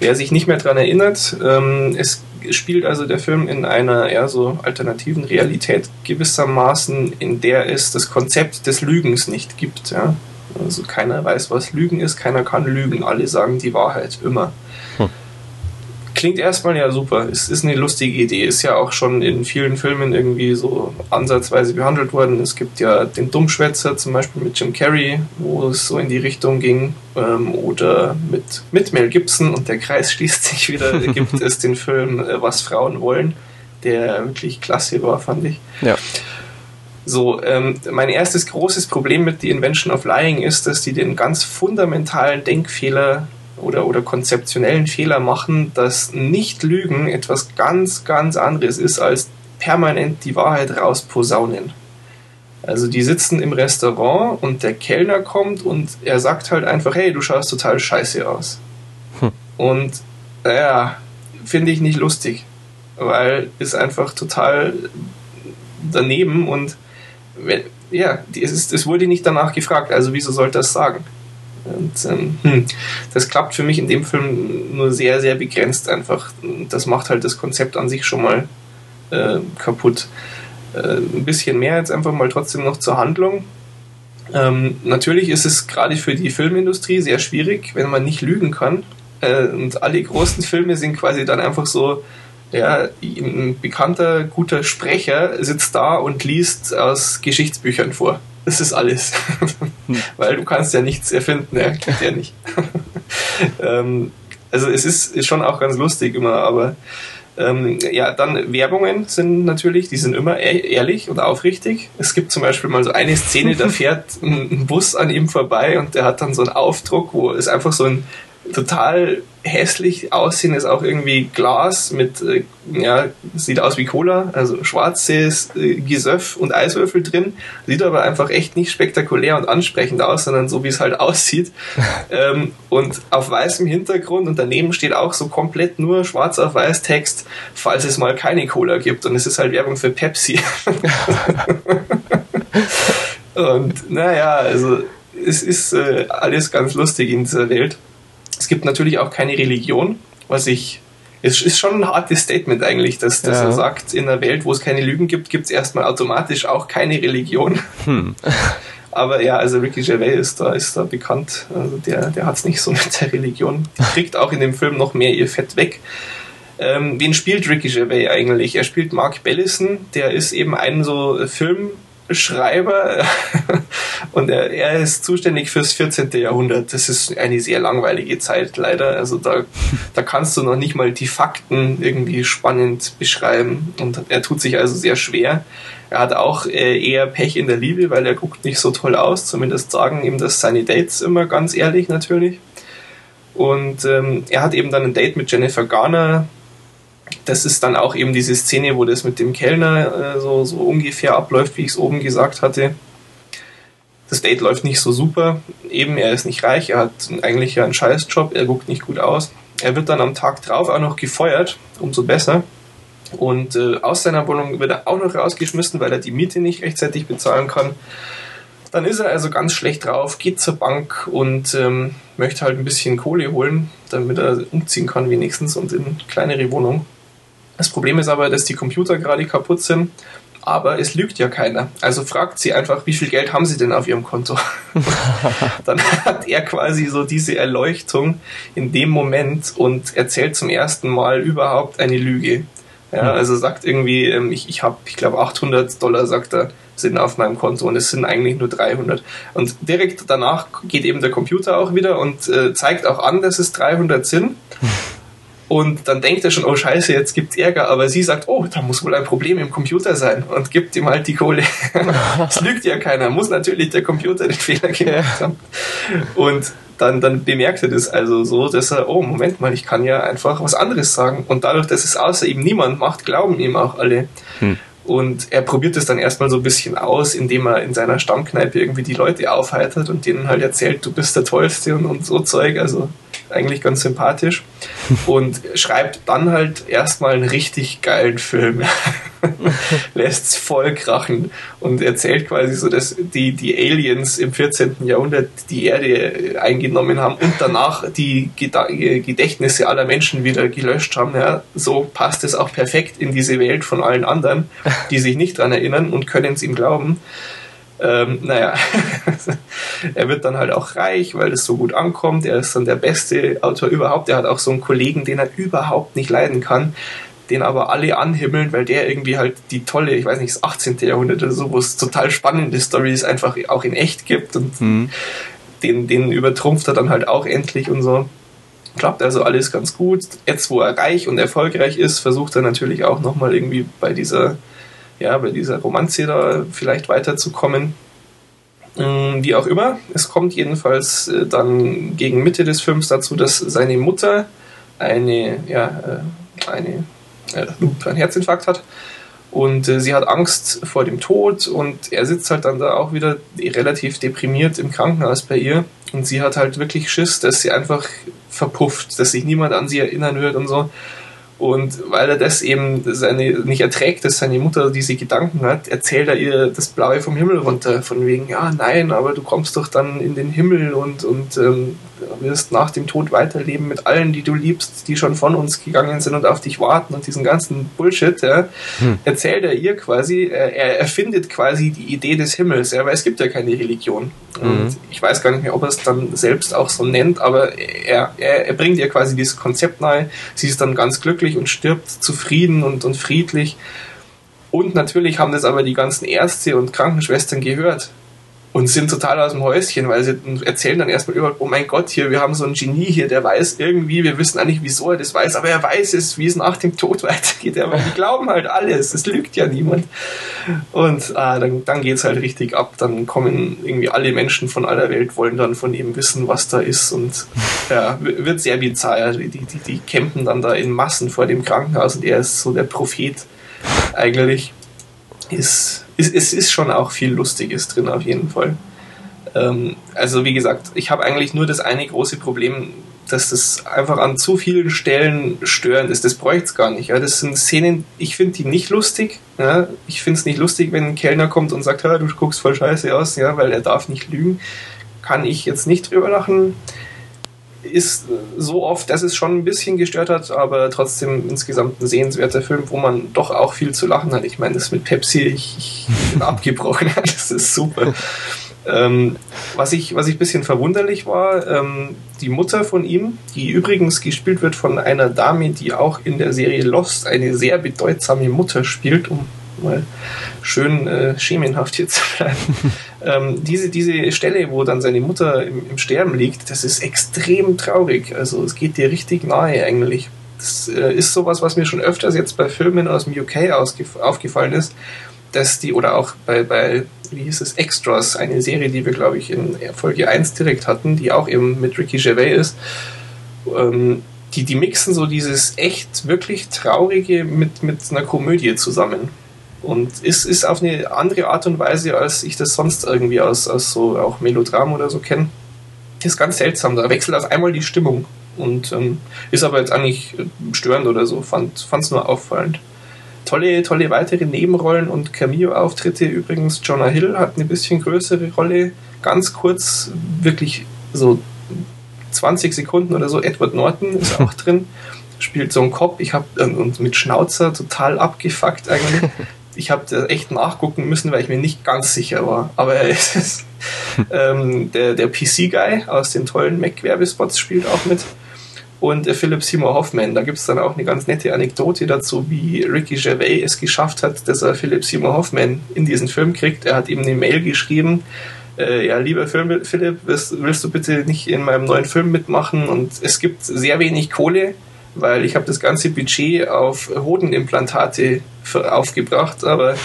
Wer sich nicht mehr daran erinnert, ähm, es spielt also der Film in einer eher so alternativen Realität gewissermaßen, in der es das Konzept des Lügens nicht gibt. Ja? Also keiner weiß, was Lügen ist, keiner kann lügen, alle sagen die Wahrheit, immer. Klingt erstmal ja super, es ist eine lustige Idee, ist ja auch schon in vielen Filmen irgendwie so ansatzweise behandelt worden. Es gibt ja den Dummschwätzer zum Beispiel mit Jim Carrey, wo es so in die Richtung ging, ähm, oder mit, mit Mel Gibson und der Kreis [LAUGHS] schließt sich wieder, gibt es den Film äh, Was Frauen wollen, der wirklich klasse war, fand ich. Ja. So, ähm, mein erstes großes Problem mit The Invention of Lying ist, dass die den ganz fundamentalen Denkfehler oder, oder konzeptionellen Fehler machen, dass Nicht-Lügen etwas ganz, ganz anderes ist, als permanent die Wahrheit rausposaunen. Also die sitzen im Restaurant und der Kellner kommt und er sagt halt einfach, hey, du schaust total scheiße aus. Hm. Und naja, finde ich nicht lustig, weil ist einfach total daneben und ja, es, ist, es wurde nicht danach gefragt, also wieso sollte das sagen? Und ähm, hm, das klappt für mich in dem Film nur sehr, sehr begrenzt einfach. Das macht halt das Konzept an sich schon mal äh, kaputt. Äh, ein bisschen mehr jetzt einfach mal trotzdem noch zur Handlung. Ähm, natürlich ist es gerade für die Filmindustrie sehr schwierig, wenn man nicht lügen kann. Äh, und alle großen Filme sind quasi dann einfach so, ja, ein bekannter, guter Sprecher sitzt da und liest aus Geschichtsbüchern vor. Das ist alles. Hm. Weil du kannst ja nichts erfinden, er geht ja nicht. [LAUGHS] ähm, also es ist, ist schon auch ganz lustig immer, aber ähm, ja, dann Werbungen sind natürlich, die sind immer e-, ehrlich und aufrichtig. Es gibt zum Beispiel mal so eine Szene, da [LAUGHS] fährt ein Bus an ihm vorbei und der hat dann so einen Aufdruck, wo es einfach so ein total hässlich aussehen ist auch irgendwie Glas mit, äh, ja, sieht aus wie Cola, also schwarzes äh, Gesöff und Eiswürfel drin. Sieht aber einfach echt nicht spektakulär und ansprechend aus, sondern so wie es halt [LAUGHS] aussieht. ähm, und auf weißem Hintergrund und daneben steht auch so komplett nur schwarz auf weiß Text, falls es mal keine Cola gibt. Und es ist halt Werbung für Pepsi. [LAUGHS] und naja, also es ist äh, alles ganz lustig in dieser Welt. Es gibt natürlich auch keine Religion, was ich es ist schon ein hartes Statement eigentlich, dass, dass ja. er sagt, in einer Welt, wo es keine Lügen gibt, gibt es erstmal automatisch auch keine Religion. Hm. [LAUGHS] Aber ja, also Ricky Gervais ist da, ist da bekannt. Also der, der hat es nicht so [LAUGHS] mit der Religion. Die kriegt auch in dem Film noch mehr ihr Fett weg. Ähm, wen spielt Ricky Gervais eigentlich? Er spielt Mark Bellison, der ist eben ein so Film, Schreiber [LAUGHS] und er, er, ist zuständig fürs 14. Jahrhundert. Das ist eine sehr langweilige Zeit leider. Also da, da kannst du noch nicht mal die Fakten irgendwie spannend beschreiben und er tut sich also sehr schwer. Er hat auch äh, eher Pech in der Liebe, weil er guckt nicht so toll aus. Zumindest sagen ihm das seine Dates immer ganz ehrlich natürlich. Und ähm, er hat eben dann ein Date mit Jennifer Garner, das ist dann auch eben diese Szene, wo das mit dem Kellner äh, so, so ungefähr abläuft, wie ich es oben gesagt hatte. Das Date läuft nicht so super. Eben, er ist nicht reich, er hat eigentlich ja einen Scheißjob, er guckt nicht gut aus. Er wird dann am Tag drauf auch noch gefeuert, umso besser. Und äh, aus seiner Wohnung wird er auch noch rausgeschmissen, weil er die Miete nicht rechtzeitig bezahlen kann. Dann ist er also ganz schlecht drauf, geht zur Bank und ähm, möchte halt ein bisschen Kohle holen, damit er umziehen kann wenigstens und in eine kleinere Wohnung. Das Problem ist aber, dass die Computer gerade kaputt sind, aber es lügt ja keiner. Also fragt sie einfach, wie viel Geld haben sie denn auf ihrem Konto? [LAUGHS] Dann hat er quasi so diese Erleuchtung in dem Moment und erzählt zum ersten Mal überhaupt eine Lüge. Ja, hm. also sagt irgendwie, ähm, ich, ich habe, ich glaube 800 Dollar, sagt er, sind auf meinem Konto und es sind eigentlich nur 300. Und direkt danach geht eben der Computer auch wieder und äh, zeigt auch an, dass es 300 sind. [LAUGHS] Und dann denkt er schon, oh scheiße, jetzt gibt's Ärger. Aber sie sagt, oh, da muss wohl ein Problem im Computer sein und gibt ihm halt die Kohle. [LAUGHS] Es lügt ja keiner, muss natürlich der Computer den Fehler gemacht haben. Und dann, dann bemerkt er das also so, dass er, oh, Moment mal, ich kann ja einfach was anderes sagen. Und dadurch, dass es außer ihm niemand macht, glauben ihm auch alle. Hm. Und er probiert es dann erstmal so ein bisschen aus, indem er in seiner Stammkneipe irgendwie die Leute aufheitert und denen halt erzählt, du bist der Tollste und, und so Zeug. Also eigentlich ganz sympathisch. Und schreibt dann halt erstmal einen richtig geilen Film. [LAUGHS] Lässt es voll krachen und erzählt quasi so, dass die, die Aliens im 14. Jahrhundert die Erde eingenommen haben und danach die Gedächtnisse aller Menschen wieder gelöscht haben. Ja, so passt es auch perfekt in diese Welt von allen anderen, die sich nicht daran erinnern und können es ihm glauben. Ähm, naja, [LAUGHS] er wird dann halt auch reich, weil es so gut ankommt. Er ist dann der beste Autor überhaupt. Er hat auch so einen Kollegen, den er überhaupt nicht leiden kann, den aber alle anhimmeln, weil der irgendwie halt die tolle, ich weiß nicht, das 18. Jahrhundert oder so, wo es total spannende Stories einfach auch in echt gibt und mhm. den, den übertrumpft er dann halt auch endlich und so. Klappt also alles ganz gut. Jetzt, wo er reich und erfolgreich ist, versucht er natürlich auch nochmal irgendwie bei dieser ja, bei dieser Romanze da vielleicht weiterzukommen. Ähm, wie auch immer, es kommt jedenfalls äh, dann gegen Mitte des Films dazu, dass seine Mutter eine, ja, äh, eine, äh, einen Herzinfarkt hat und sie hat Angst vor dem Tod und er sitzt halt dann da auch wieder relativ deprimiert im Krankenhaus bei ihr und sie hat halt wirklich Schiss, dass sie einfach verpufft, dass sich niemand an sie erinnern wird und so. Und weil er das eben seine, nicht erträgt, dass seine Mutter diese Gedanken hat, erzählt er ihr das Blaue vom Himmel runter. Von wegen, ja, nein, aber du kommst doch dann in den Himmel und, und ähm, wirst nach dem Tod weiterleben mit allen, die du liebst, die schon von uns gegangen sind und auf dich warten und diesen ganzen Bullshit, ja, hm. erzählt er ihr quasi, er, er, erfindet quasi die Idee des Himmels, ja, weil es gibt ja keine Religion. Mhm. Und ich weiß gar nicht mehr, ob er es dann selbst auch so nennt, aber er, er, er bringt ihr quasi dieses Konzept nahe. Sie ist dann ganz glücklich und stirbt zufrieden und, und friedlich. Und natürlich haben das aber die ganzen Ärzte und Krankenschwestern gehört und sind total aus dem Häuschen, weil sie erzählen dann erstmal über, oh mein Gott, hier, wir haben so einen Genie hier, der weiß irgendwie, wir wissen eigentlich, wieso er das weiß, aber er weiß es, wie es nach dem Tod [LAUGHS] weitergeht. Aber die glauben halt alles, es lügt ja niemand. Und ah, dann, dann geht's halt richtig ab. Dann kommen irgendwie alle Menschen von aller Welt, wollen dann von ihm wissen, was da ist. Und ja, wird sehr bizarr. Die, die, die campen dann da in Massen vor dem Krankenhaus und er ist so der Prophet eigentlich. Ist es, es ist schon auch viel Lustiges drin, auf jeden Fall. Ähm, also, wie gesagt, ich habe eigentlich nur das eine große Problem, dass das einfach an zu vielen Stellen störend ist. Das bräuchte es gar nicht. Ja. Das sind Szenen, ich finde die nicht lustig. Ja. Ich finde es nicht lustig, wenn ein Kellner kommt und sagt, du guckst voll scheiße aus, ja, weil er darf nicht lügen. kann ich jetzt nicht drüber lachen. Ist so oft, dass es schon ein bisschen gestört hat, aber trotzdem insgesamt ein sehenswerter Film, wo man doch auch viel zu lachen hat. Ich meine, das mit Pepsi, ich, ich bin [LAUGHS] abgebrochen, [LAUGHS] das ist super. Ähm, was ich, was ich ein bisschen verwunderlich war, ähm, die Mutter von ihm, die übrigens gespielt wird von einer Dame, die auch in der Serie Lost eine sehr bedeutsame Mutter spielt, um mal schön äh, schemenhaft hier zu bleiben. [LAUGHS] ähm, diese, diese Stelle, wo dann seine Mutter im, im, Sterben liegt, das ist extrem traurig. Also es geht dir richtig nahe eigentlich. Das äh, ist sowas, was mir schon öfters jetzt bei Filmen aus dem UK aufgefallen ist, dass die, oder auch bei, bei wie hieß es, Extras, eine Serie, die wir, glaube ich, in Folge 1 direkt hatten, die auch eben mit Ricky Gervais ist. Ähm, die, die mixen so dieses echt wirklich Traurige mit, mit einer Komödie zusammen. Und ist, ist auf eine andere Art und Weise, als ich das sonst irgendwie aus, aus so auch Melodram oder so kenne. Das ist ganz seltsam. Da wechselt auf einmal die Stimmung. Und ähm, ist aber jetzt eigentlich störend oder so. Fand es nur auffallend tolle, tolle weitere Nebenrollen und Cameo-Auftritte. Übrigens, Jonah Hill hat eine bisschen größere Rolle. Ganz kurz, wirklich so 20 Sekunden oder so. Edward Norton ist auch [LAUGHS] drin. Spielt so einen Cop. Ich habe und mit Schnauzer total abgefuckt eigentlich. Ich habe echt nachgucken müssen, weil ich mir nicht ganz sicher war. Aber er ist [LAUGHS] ähm, der, der PC-Guy aus den tollen Mac-Werbespots spielt auch mit und äh, Philip Seymour Hoffman. Da gibt es dann auch eine ganz nette Anekdote dazu, wie Ricky Gervais es geschafft hat, dass er Philip Seymour Hoffman in diesen Film kriegt. Er hat ihm eine Mail geschrieben, äh, ja, lieber Film, Philipp, willst, willst, du bitte nicht in meinem neuen Film mitmachen? Und es gibt sehr wenig Kohle, weil ich habe das ganze Budget auf Hodenimplantate aufgebracht, aber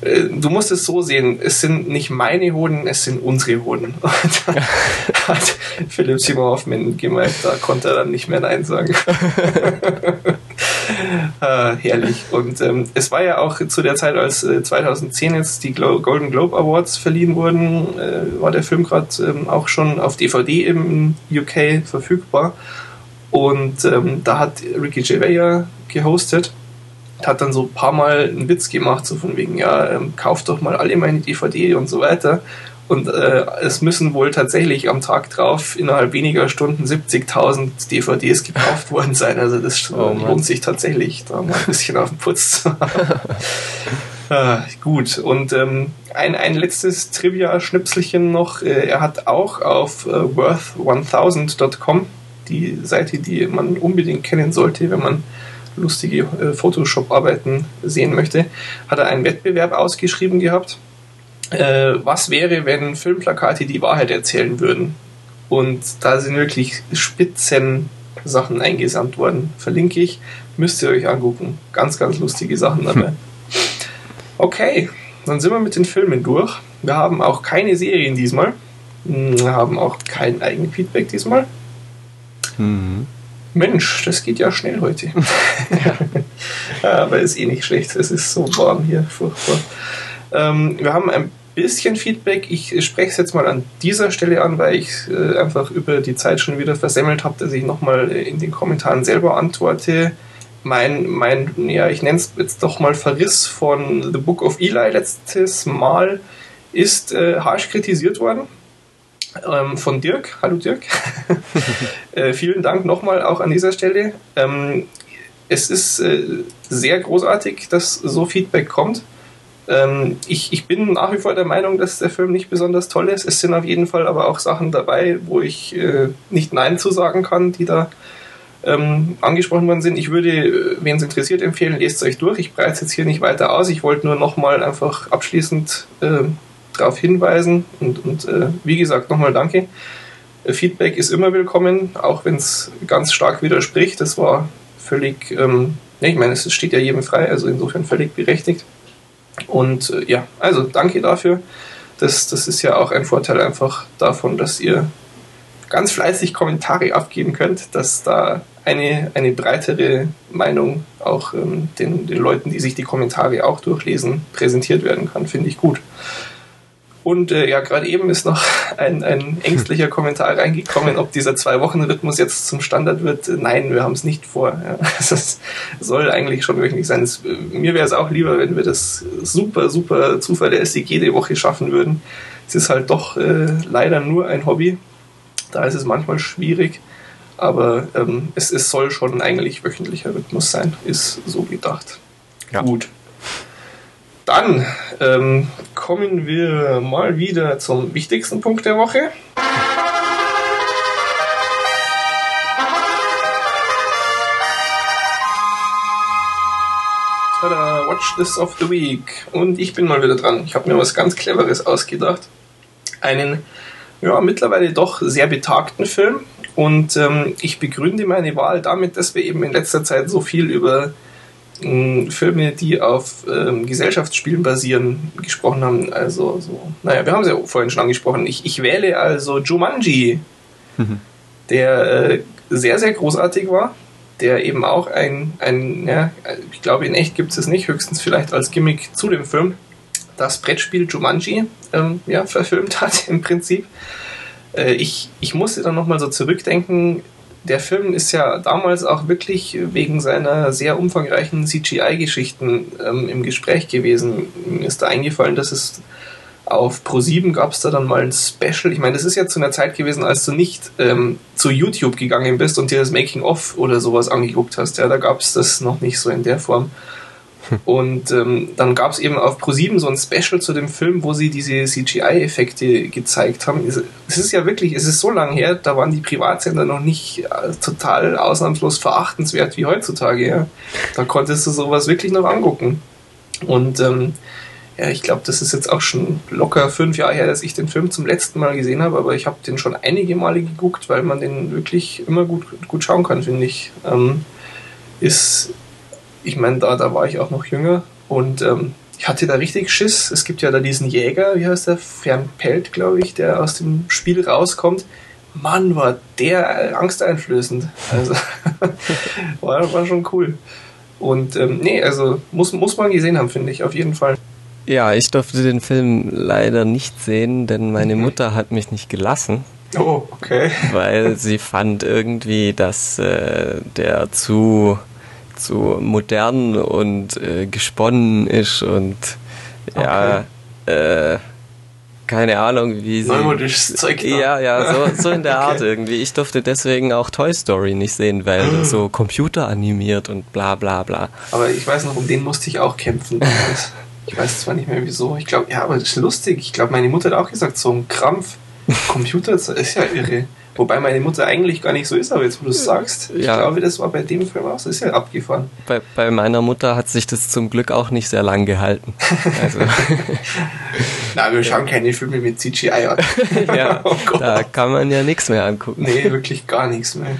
äh, du musst es so sehen, es sind nicht meine Hoden, es sind unsere Hoden. [LAUGHS] Und da [LAUGHS] hat Philipp Simon Hoffmann gemeint, da konnte er dann nicht mehr Nein sagen. [LAUGHS] ah, herrlich. Und ähm, es war ja auch zu der Zeit, als äh, 2010 jetzt die Glo Golden Globe Awards verliehen wurden, äh, war der Film gerade ähm, auch schon auf DVD im UK verfügbar. Und ähm, da hat Ricky Gervais gehostet hat dann so ein paar Mal einen Witz gemacht, so von wegen, ja, ähm, kauft doch mal alle meine DVD und so weiter. Und äh, es müssen wohl tatsächlich am Tag drauf innerhalb weniger Stunden 70.000 DVDs gekauft worden sein. Also das [LAUGHS] oh, lohnt sich tatsächlich, da mal ein bisschen auf den Putz zu [LAUGHS] haben. ah, gut, und ähm, ein, ein letztes Trivia-Schnipselchen noch. Äh, er hat auch auf äh, worth1000.com, die Seite, die man unbedingt kennen sollte, wenn man lustige äh, Photoshop-Arbeiten sehen möchte, hat er einen Wettbewerb ausgeschrieben gehabt. Äh, was wäre, wenn Filmplakate die Wahrheit erzählen würden? Und da sind wirklich spitzen Sachen eingesandt worden. Verlinke ich, müsst ihr euch angucken. Ganz, ganz lustige Sachen dabei. Okay, dann sind wir mit den Filmen durch. Wir haben auch keine Serien diesmal. Wir haben auch kein Eigenfeedback diesmal. Mhm. Mensch, das geht ja schnell heute. [LAUGHS] Aber ist eh nicht schlecht, es ist so warm hier, furchtbar. Ähm, wir haben ein bisschen Feedback. Ich spreche es jetzt mal an dieser Stelle an, weil ich äh, einfach über die Zeit schon wieder versemmelt habe, dass ich nochmal in den Kommentaren selber antworte. Mein, mein ja, ich nenne es jetzt doch mal Verriss von The Book of Eli letztes Mal ist äh, harsch kritisiert worden ähm, von Dirk. Hallo Dirk. [LAUGHS] äh, vielen Dank nochmal auch an dieser Stelle. Ähm, es ist äh, sehr großartig, dass so Feedback kommt. Ähm, ich, ich bin nach wie vor der Meinung, dass der Film nicht besonders toll ist. Es sind auf jeden Fall aber auch Sachen dabei, wo ich äh, nicht Nein zu sagen kann, die da ähm, angesprochen worden sind. Ich würde, äh, wen es interessiert, empfehlen, lest es euch durch. Ich breite es jetzt hier nicht weiter aus. Ich wollte nur nochmal einfach abschließend äh, darauf hinweisen. Und, und äh, wie gesagt, nochmal danke. Äh, Feedback ist immer willkommen, auch wenn es ganz stark widerspricht. Das war völlig, ähm, ja, ich meine, es steht ja jedem frei, also insofern völlig berechtigt. Und äh, ja, also danke dafür. Das, das ist ja auch ein Vorteil einfach davon, dass ihr ganz fleißig Kommentare abgeben könnt, dass da eine, eine breitere Meinung auch ähm, den, den Leuten, die sich die Kommentare auch durchlesen, präsentiert werden kann. Finde ich gut. Und äh, ja, gerade eben ist noch ein, ein ängstlicher Kommentar reingekommen, ob dieser Zwei-Wochen-Rhythmus jetzt zum Standard wird. Nein, wir haben es nicht vor. Ja. [LAUGHS] Das soll eigentlich schon wöchentlich sein. Das, mir wäre es auch lieber, wenn wir das super, super zuverlässig jede Woche schaffen würden. Es ist halt doch äh, leider nur ein Hobby. Da ist es manchmal schwierig. Aber ähm, es, es soll schon eigentlich wöchentlicher Rhythmus sein, ist so gedacht. Ja. Gut. Dann ähm, kommen wir mal wieder zum wichtigsten Punkt der Woche. Tada, Watch This of the Week. Und ich bin mal wieder dran. Ich habe mir was ganz Cleveres ausgedacht. Einen, ja, mittlerweile doch sehr betagten Film. Und ähm, ich begründe meine Wahl damit, dass wir eben in letzter Zeit so viel über Filme, die auf ähm, Gesellschaftsspielen basieren, gesprochen haben. Also, so, naja, wir haben es ja vorhin schon angesprochen. Ich, ich wähle also Jumanji, mhm. der äh, sehr, sehr großartig war, der eben auch ein, ein ja, ich glaube, in echt gibt es es nicht, höchstens vielleicht als Gimmick zu dem Film, das Brettspiel Jumanji ähm, ja, verfilmt hat [LAUGHS] im Prinzip. Äh, ich, ich musste dann nochmal so zurückdenken, der Film ist ja damals auch wirklich wegen seiner sehr umfangreichen CGI-Geschichten ähm, im Gespräch gewesen. Mir ist da eingefallen, dass es auf Pro7 gab es da dann mal ein Special. Ich meine, das ist ja zu einer Zeit gewesen, als du nicht ähm, zu YouTube gegangen bist und dir das Making-of oder sowas angeguckt hast. Ja, da gab es das noch nicht so in der Form. Und ähm, dann gab es eben auf Pro7 so ein Special zu dem Film, wo sie diese CGI-Effekte gezeigt haben. Es ist ja wirklich, es ist so lange her, da waren die Privatsender noch nicht äh, total ausnahmslos verachtenswert wie heutzutage. Ja. Da konntest du sowas wirklich noch angucken. Und ähm, ja, ich glaube, das ist jetzt auch schon locker fünf Jahre her, dass ich den Film zum letzten Mal gesehen habe, aber ich habe den schon einige Male geguckt, weil man den wirklich immer gut, gut schauen kann, finde ich. Ähm, ist ich meine, da, da war ich auch noch jünger und ähm, ich hatte da richtig Schiss. Es gibt ja da diesen Jäger, wie heißt der? Fernpelt, glaube ich, der aus dem Spiel rauskommt. Mann, war der angsteinflößend. Also, [LAUGHS] war, war schon cool. Und ähm, nee, also muss, muss man gesehen haben, finde ich, auf jeden Fall.
Ja, ich durfte den Film leider nicht sehen, denn meine Mutter hat mich nicht gelassen.
Oh, okay.
Weil sie fand irgendwie, dass äh, der zu so modern und äh, gesponnen ist und ja, okay. äh, keine Ahnung, wie sie.
Neumodisches Zeug.
Ja, ja, so, so in der [LAUGHS] okay. Art irgendwie. Ich durfte deswegen auch Toy Story nicht sehen, weil mhm. so computeranimiert und bla bla bla.
Aber ich weiß noch, um den musste ich auch kämpfen. ich weiß zwar nicht mehr wieso. Ich glaube, ja, aber das ist lustig. Ich glaube, meine Mutter hat auch gesagt, so ein Krampf. Computer ist ja irre. Wobei meine Mutter eigentlich gar nicht so ist, aber jetzt, wo du es sagst, ich ja. glaube, das war bei dem Film auch so. Ist ja abgefahren.
Bei, bei meiner Mutter hat sich das zum Glück auch nicht sehr lang gehalten. Also. [LAUGHS]
Na, wir schauen keine Filme mit CGI an. [LAUGHS]
ja, [LAUGHS] oh da kann man ja nichts mehr angucken.
Nee, wirklich gar nichts mehr.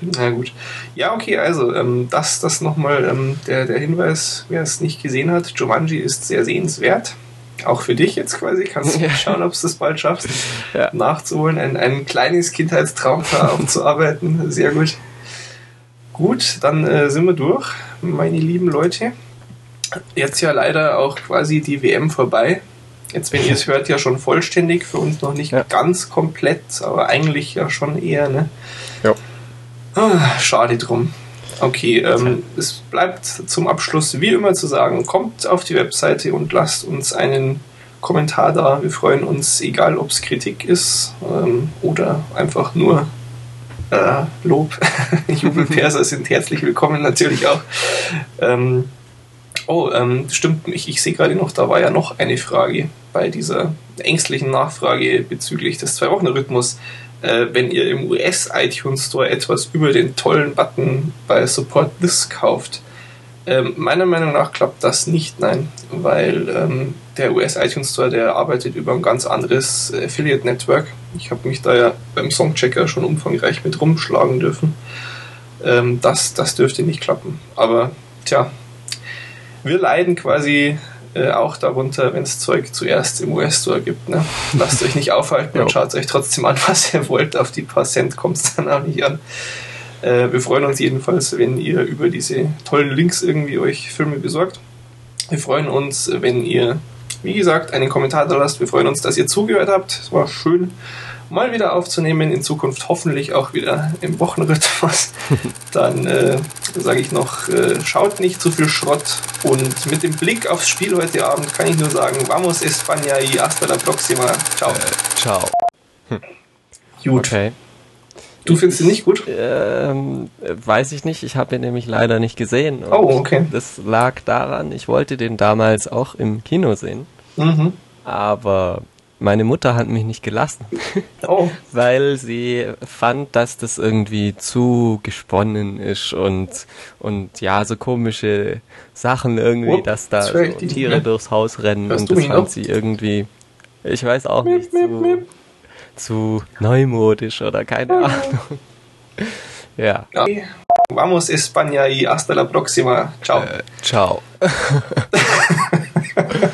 Na gut. Ja, okay, also ähm, das, das nochmal ähm, der, der Hinweis, wer es nicht gesehen hat. Jumanji ist sehr sehenswert auch für dich jetzt quasi, kannst du ja. schauen, ob du es bald schaffst, [LAUGHS] ja. nachzuholen, ein, ein kleines Kindheitstraumfahrt [LAUGHS] aufzuarbeiten. Sehr gut. Gut, dann äh, sind wir durch, meine lieben Leute. Jetzt ja leider auch quasi die WM vorbei. Jetzt, wenn ihr es hört, ja schon vollständig, für uns noch nicht ja. ganz komplett, aber eigentlich ja schon eher, ne? Ja. Ah, schade drum. Okay, ähm, es bleibt zum Abschluss wie immer zu sagen, kommt auf die Webseite und lasst uns einen Kommentar da. Wir freuen uns, egal ob es Kritik ist ähm, oder einfach nur äh, Lob. [LAUGHS] Jubelperser sind herzlich willkommen natürlich auch. Ähm, oh, ähm, stimmt, ich, ich sehe gerade noch, da war ja noch eine Frage bei dieser ängstlichen Nachfrage bezüglich des Zwei-Wochen-Rhythmus äh, wenn ihr im US-iTunes Store etwas über den tollen Button bei Support This kauft. Ähm, meiner Meinung nach klappt das nicht, nein, weil ähm, der US-iTunes Store, der arbeitet über ein ganz anderes Affiliate-Network. Ich habe mich da ja beim Songchecker schon umfangreich mit rumschlagen dürfen. Ähm, das, das dürfte nicht klappen. Aber tja, wir leiden quasi äh, auch darunter, wenn es Zeug zuerst im US-Store gibt. Ne? Lasst euch nicht aufhalten und schaut euch trotzdem an, [LAUGHS] was ihr wollt. Auf die paar Cent kommt es dann auch nicht an. Äh, wir freuen uns jedenfalls, wenn ihr über diese tollen Links irgendwie euch Filme besorgt. Wir freuen uns, wenn ihr wie gesagt, einen Kommentar da lasst. Wir freuen uns, dass ihr zugehört habt. Es war schön, mal wieder aufzunehmen. In Zukunft hoffentlich auch wieder im Wochenrhythmus. [LAUGHS] Dann äh, sage ich noch, äh, schaut nicht zu viel Schrott. Und mit dem Blick aufs Spiel heute Abend kann ich nur sagen, vamos España y hasta la próxima. Ciao. Äh,
ciao.
Hm. Gut. Okay. Du findest ihn nicht gut?
Ähm, weiß ich nicht. Ich habe ihn nämlich leider nicht gesehen.
oh, okay.
Das lag daran, ich wollte den damals auch im Kino sehen. Mhm. Aber meine Mutter hat mich nicht gelassen. [LAUGHS] Oh. Weil sie fand, dass das irgendwie zu gesponnen ist und, und ja, so komische Sachen irgendwie, oh, dass da so Tiere ja. durchs Haus rennen Hörst und das fand noch? sie irgendwie, ich weiß auch nicht, zu, zu neumodisch oder keine Ahnung. [LAUGHS] ja.
Vamos España y hasta la próxima. Ciao. Äh,
ciao. [LAUGHS]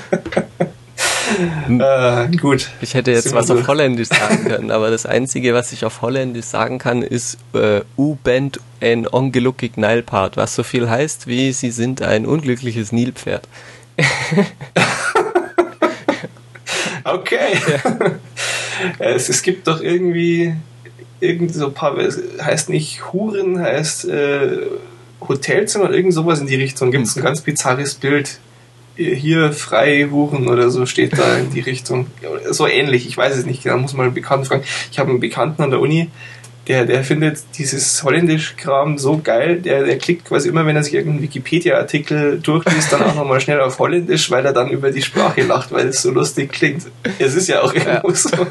äh, gut.
Ich hätte jetzt was auf Holländisch sagen können, aber das Einzige, was ich auf Holländisch sagen kann, ist äh, U bent en ongelukkig Nijlpaard, was so viel heißt wie Sie sind ein unglückliches Nilpferd. [LAUGHS]
okay. Ja. es, es gibt doch irgendwie irgendwie so ein paar, heißt nicht Huren, heißt äh, Hotelzimmer oder irgend sowas in die Richtung. Gibt es ein ganz bizarres Bild hier frei Huren oder so steht da in die Richtung. So ähnlich, ich weiß es nicht genau, muss mal einen Bekannten fragen. Ich habe einen Bekannten an der Uni, der, der findet dieses Holländisch-Kram so geil, der, der klickt quasi immer, wenn er sich irgendeinen Wikipedia-Artikel durchliest, dann auch nochmal schnell auf Holländisch, weil er dann über die Sprache lacht, weil es so lustig klingt. Es ist ja auch irgendwo ja. so. [LAUGHS]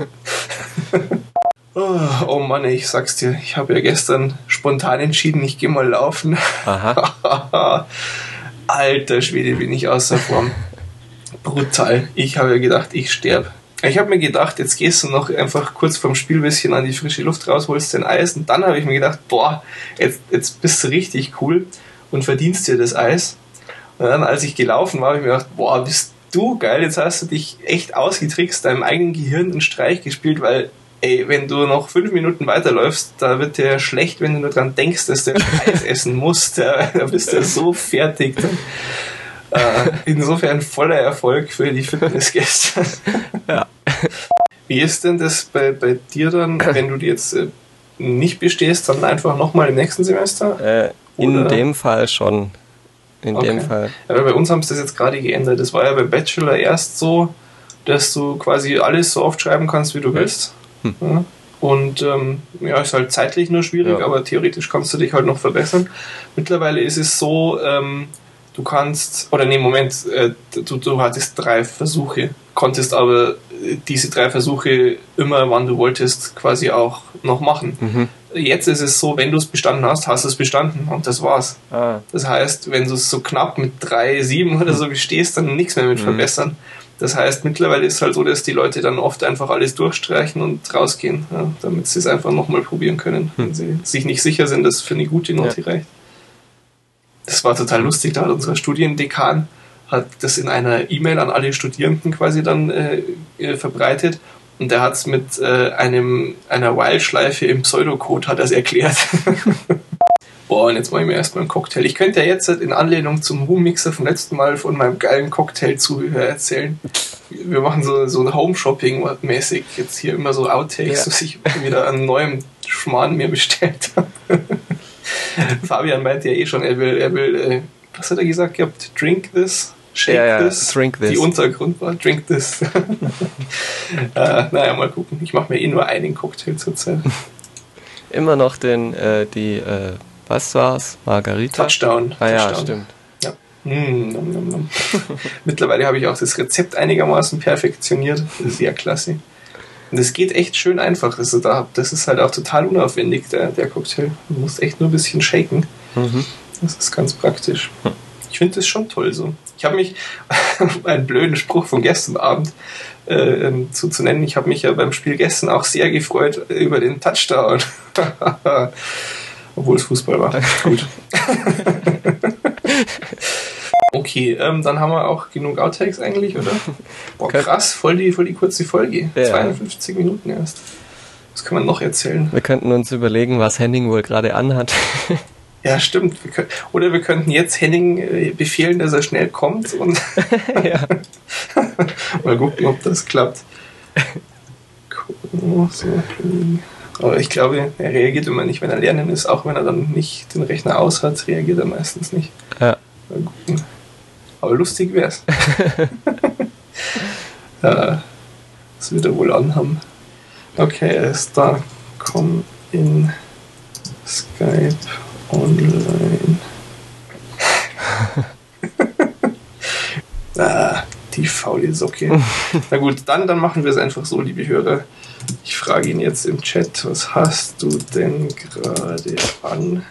Oh, oh Mann, ich sag's dir, ich habe ja gestern spontan entschieden, ich gehe mal laufen. Aha. [LAUGHS] alter Schwede, bin ich außer Form. Brutal. Ich habe ja gedacht, ich sterbe. Ich habe mir gedacht, jetzt gehst du noch einfach kurz vorm Spiel ein bisschen an die frische Luft raus, holst dein Eis und dann habe ich mir gedacht, boah, jetzt, jetzt bist du richtig cool und verdienst dir das Eis. Und dann, als ich gelaufen war, habe ich mir gedacht, boah, bist du geil, jetzt hast du dich echt ausgetrickst, deinem eigenen Gehirn einen Streich gespielt, weil ey, wenn du noch fünf Minuten weiterläufst, da wird dir schlecht, wenn du nur dran denkst, dass du [LAUGHS] Eis essen musst. Da, da bist du so fertig. Äh, insofern voller Erfolg für die Fitnessgäste. [LAUGHS] ja. Wie ist denn das bei, bei dir dann, wenn du die jetzt äh, nicht bestehst, dann einfach nochmal im nächsten Semester?
Äh, in dem Fall schon. In okay. dem Fall.
Ja, bei uns haben sie das jetzt gerade geändert. Das war ja bei Bachelor erst so, dass du quasi alles so oft schreiben kannst, wie du willst. Hm. Ja. Und ähm, ja, ist halt zeitlich nur schwierig, ja. aber theoretisch kannst du dich halt noch verbessern. Mittlerweile ist es so, ähm, du kannst, oder nee, Moment, äh, du, du hattest drei Versuche, konntest aber diese drei Versuche immer, wann du wolltest, quasi auch noch machen. Mhm. Jetzt ist es so, wenn du es bestanden hast, hast du es bestanden und das war's. Ah. Das heißt, wenn du es so knapp mit drei, sieben oder so bestehst, dann nichts mehr mit mhm. verbessern. Das heißt, mittlerweile ist es halt so, dass die Leute dann oft einfach alles durchstreichen und rausgehen, ja, damit sie es einfach nochmal probieren können, wenn hm. sie sich nicht sicher sind, dass für eine gute Note ja. reicht. Das war total lustig, da hat unser Studiendekan hat das in einer E-Mail an alle Studierenden quasi dann äh, äh verbreitet und der hat es mit äh, einem, einer While-Schleife im Pseudocode hat das erklärt. [LAUGHS] Boah, und jetzt mache ich mir erstmal einen Cocktail. Ich könnte ja jetzt in Anlehnung zum Room-Mixer vom letzten Mal von meinem geilen Cocktail-Zubehör erzählen. Wir machen so, so Home-Shopping-mäßig jetzt hier immer so Outtakes, ja. dass ich wieder einen neuen Schmarrn mir bestellt habe. [LAUGHS] Fabian meinte ja eh schon, er will, er will, äh, was hat er gesagt gehabt? Drink this? Shake ja, ja, this?
Drink this.
Die Untergrund war Drink this. [LAUGHS] äh, naja, mal gucken. Ich mache mir eh nur einen Cocktail zurzeit.
Immer noch den, äh, die, äh was war's? Margarita?
Touchdown.
Ah
ja,
stimmt.
Ja. Mm, nom, nom, nom. [LAUGHS] Mittlerweile habe ich auch das Rezept einigermaßen perfektioniert. Sehr klasse. Und es geht echt schön einfach. Also da, das ist halt auch total unaufwendig, der, der Cocktail. Du musst echt nur ein bisschen shaken. Mhm. Das ist ganz praktisch. Hm. Ich finde das schon toll so. Ich habe mich, [LAUGHS] einen blöden Spruch von gestern Abend äh, ähm, zu, zu nennen, ich habe mich ja beim Spiel gestern auch sehr gefreut über den Touchdown. [LAUGHS] Obwohl es Fußball war. [LAUGHS] Gut. okay, ähm, dann haben wir auch genug Outtakes eigentlich, oder? Boah, krass, voll die, voll die kurze Folge. Ja. 52 Minuten erst. Was kann man noch erzählen?
Wir könnten uns überlegen, was Henning wohl gerade anhat.
Ja, stimmt. Wir können, oder wir könnten jetzt Henning äh, befehlen, dass er schnell kommt und. [LAUGHS] [LAUGHS] Mal gucken, ob das klappt. Aber ich glaube, er reagiert immer nicht, wenn er lernen ist, auch wenn er dann nicht den Rechner aus hat, reagiert er meistens nicht. Ja. Aber lustig wär's. [LAUGHS] das wird er wohl anhaben. Okay, er ist da. Komm in Skype online. [LAUGHS] ah, die faule Socke. [LAUGHS] Na gut, dann, dann machen wir es einfach so, liebe Hörer. Ich frage ihn jetzt im Chat, was hast du denn gerade an?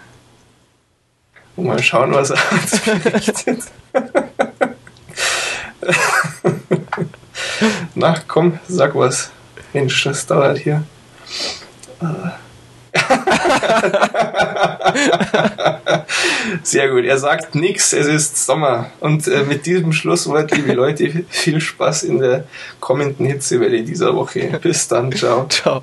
Und mal schauen, was er berichtet. [LAUGHS] Na, komm, sag was. Mensch, das dauert hier. [LAUGHS] Sehr gut. Er sagt nichts, es ist Sommer. Und äh, mit diesem Schlusswort, liebe Leute, viel Spaß in der kommenden Hitzewelle dieser Woche. Bis dann. Ciao. Ciao.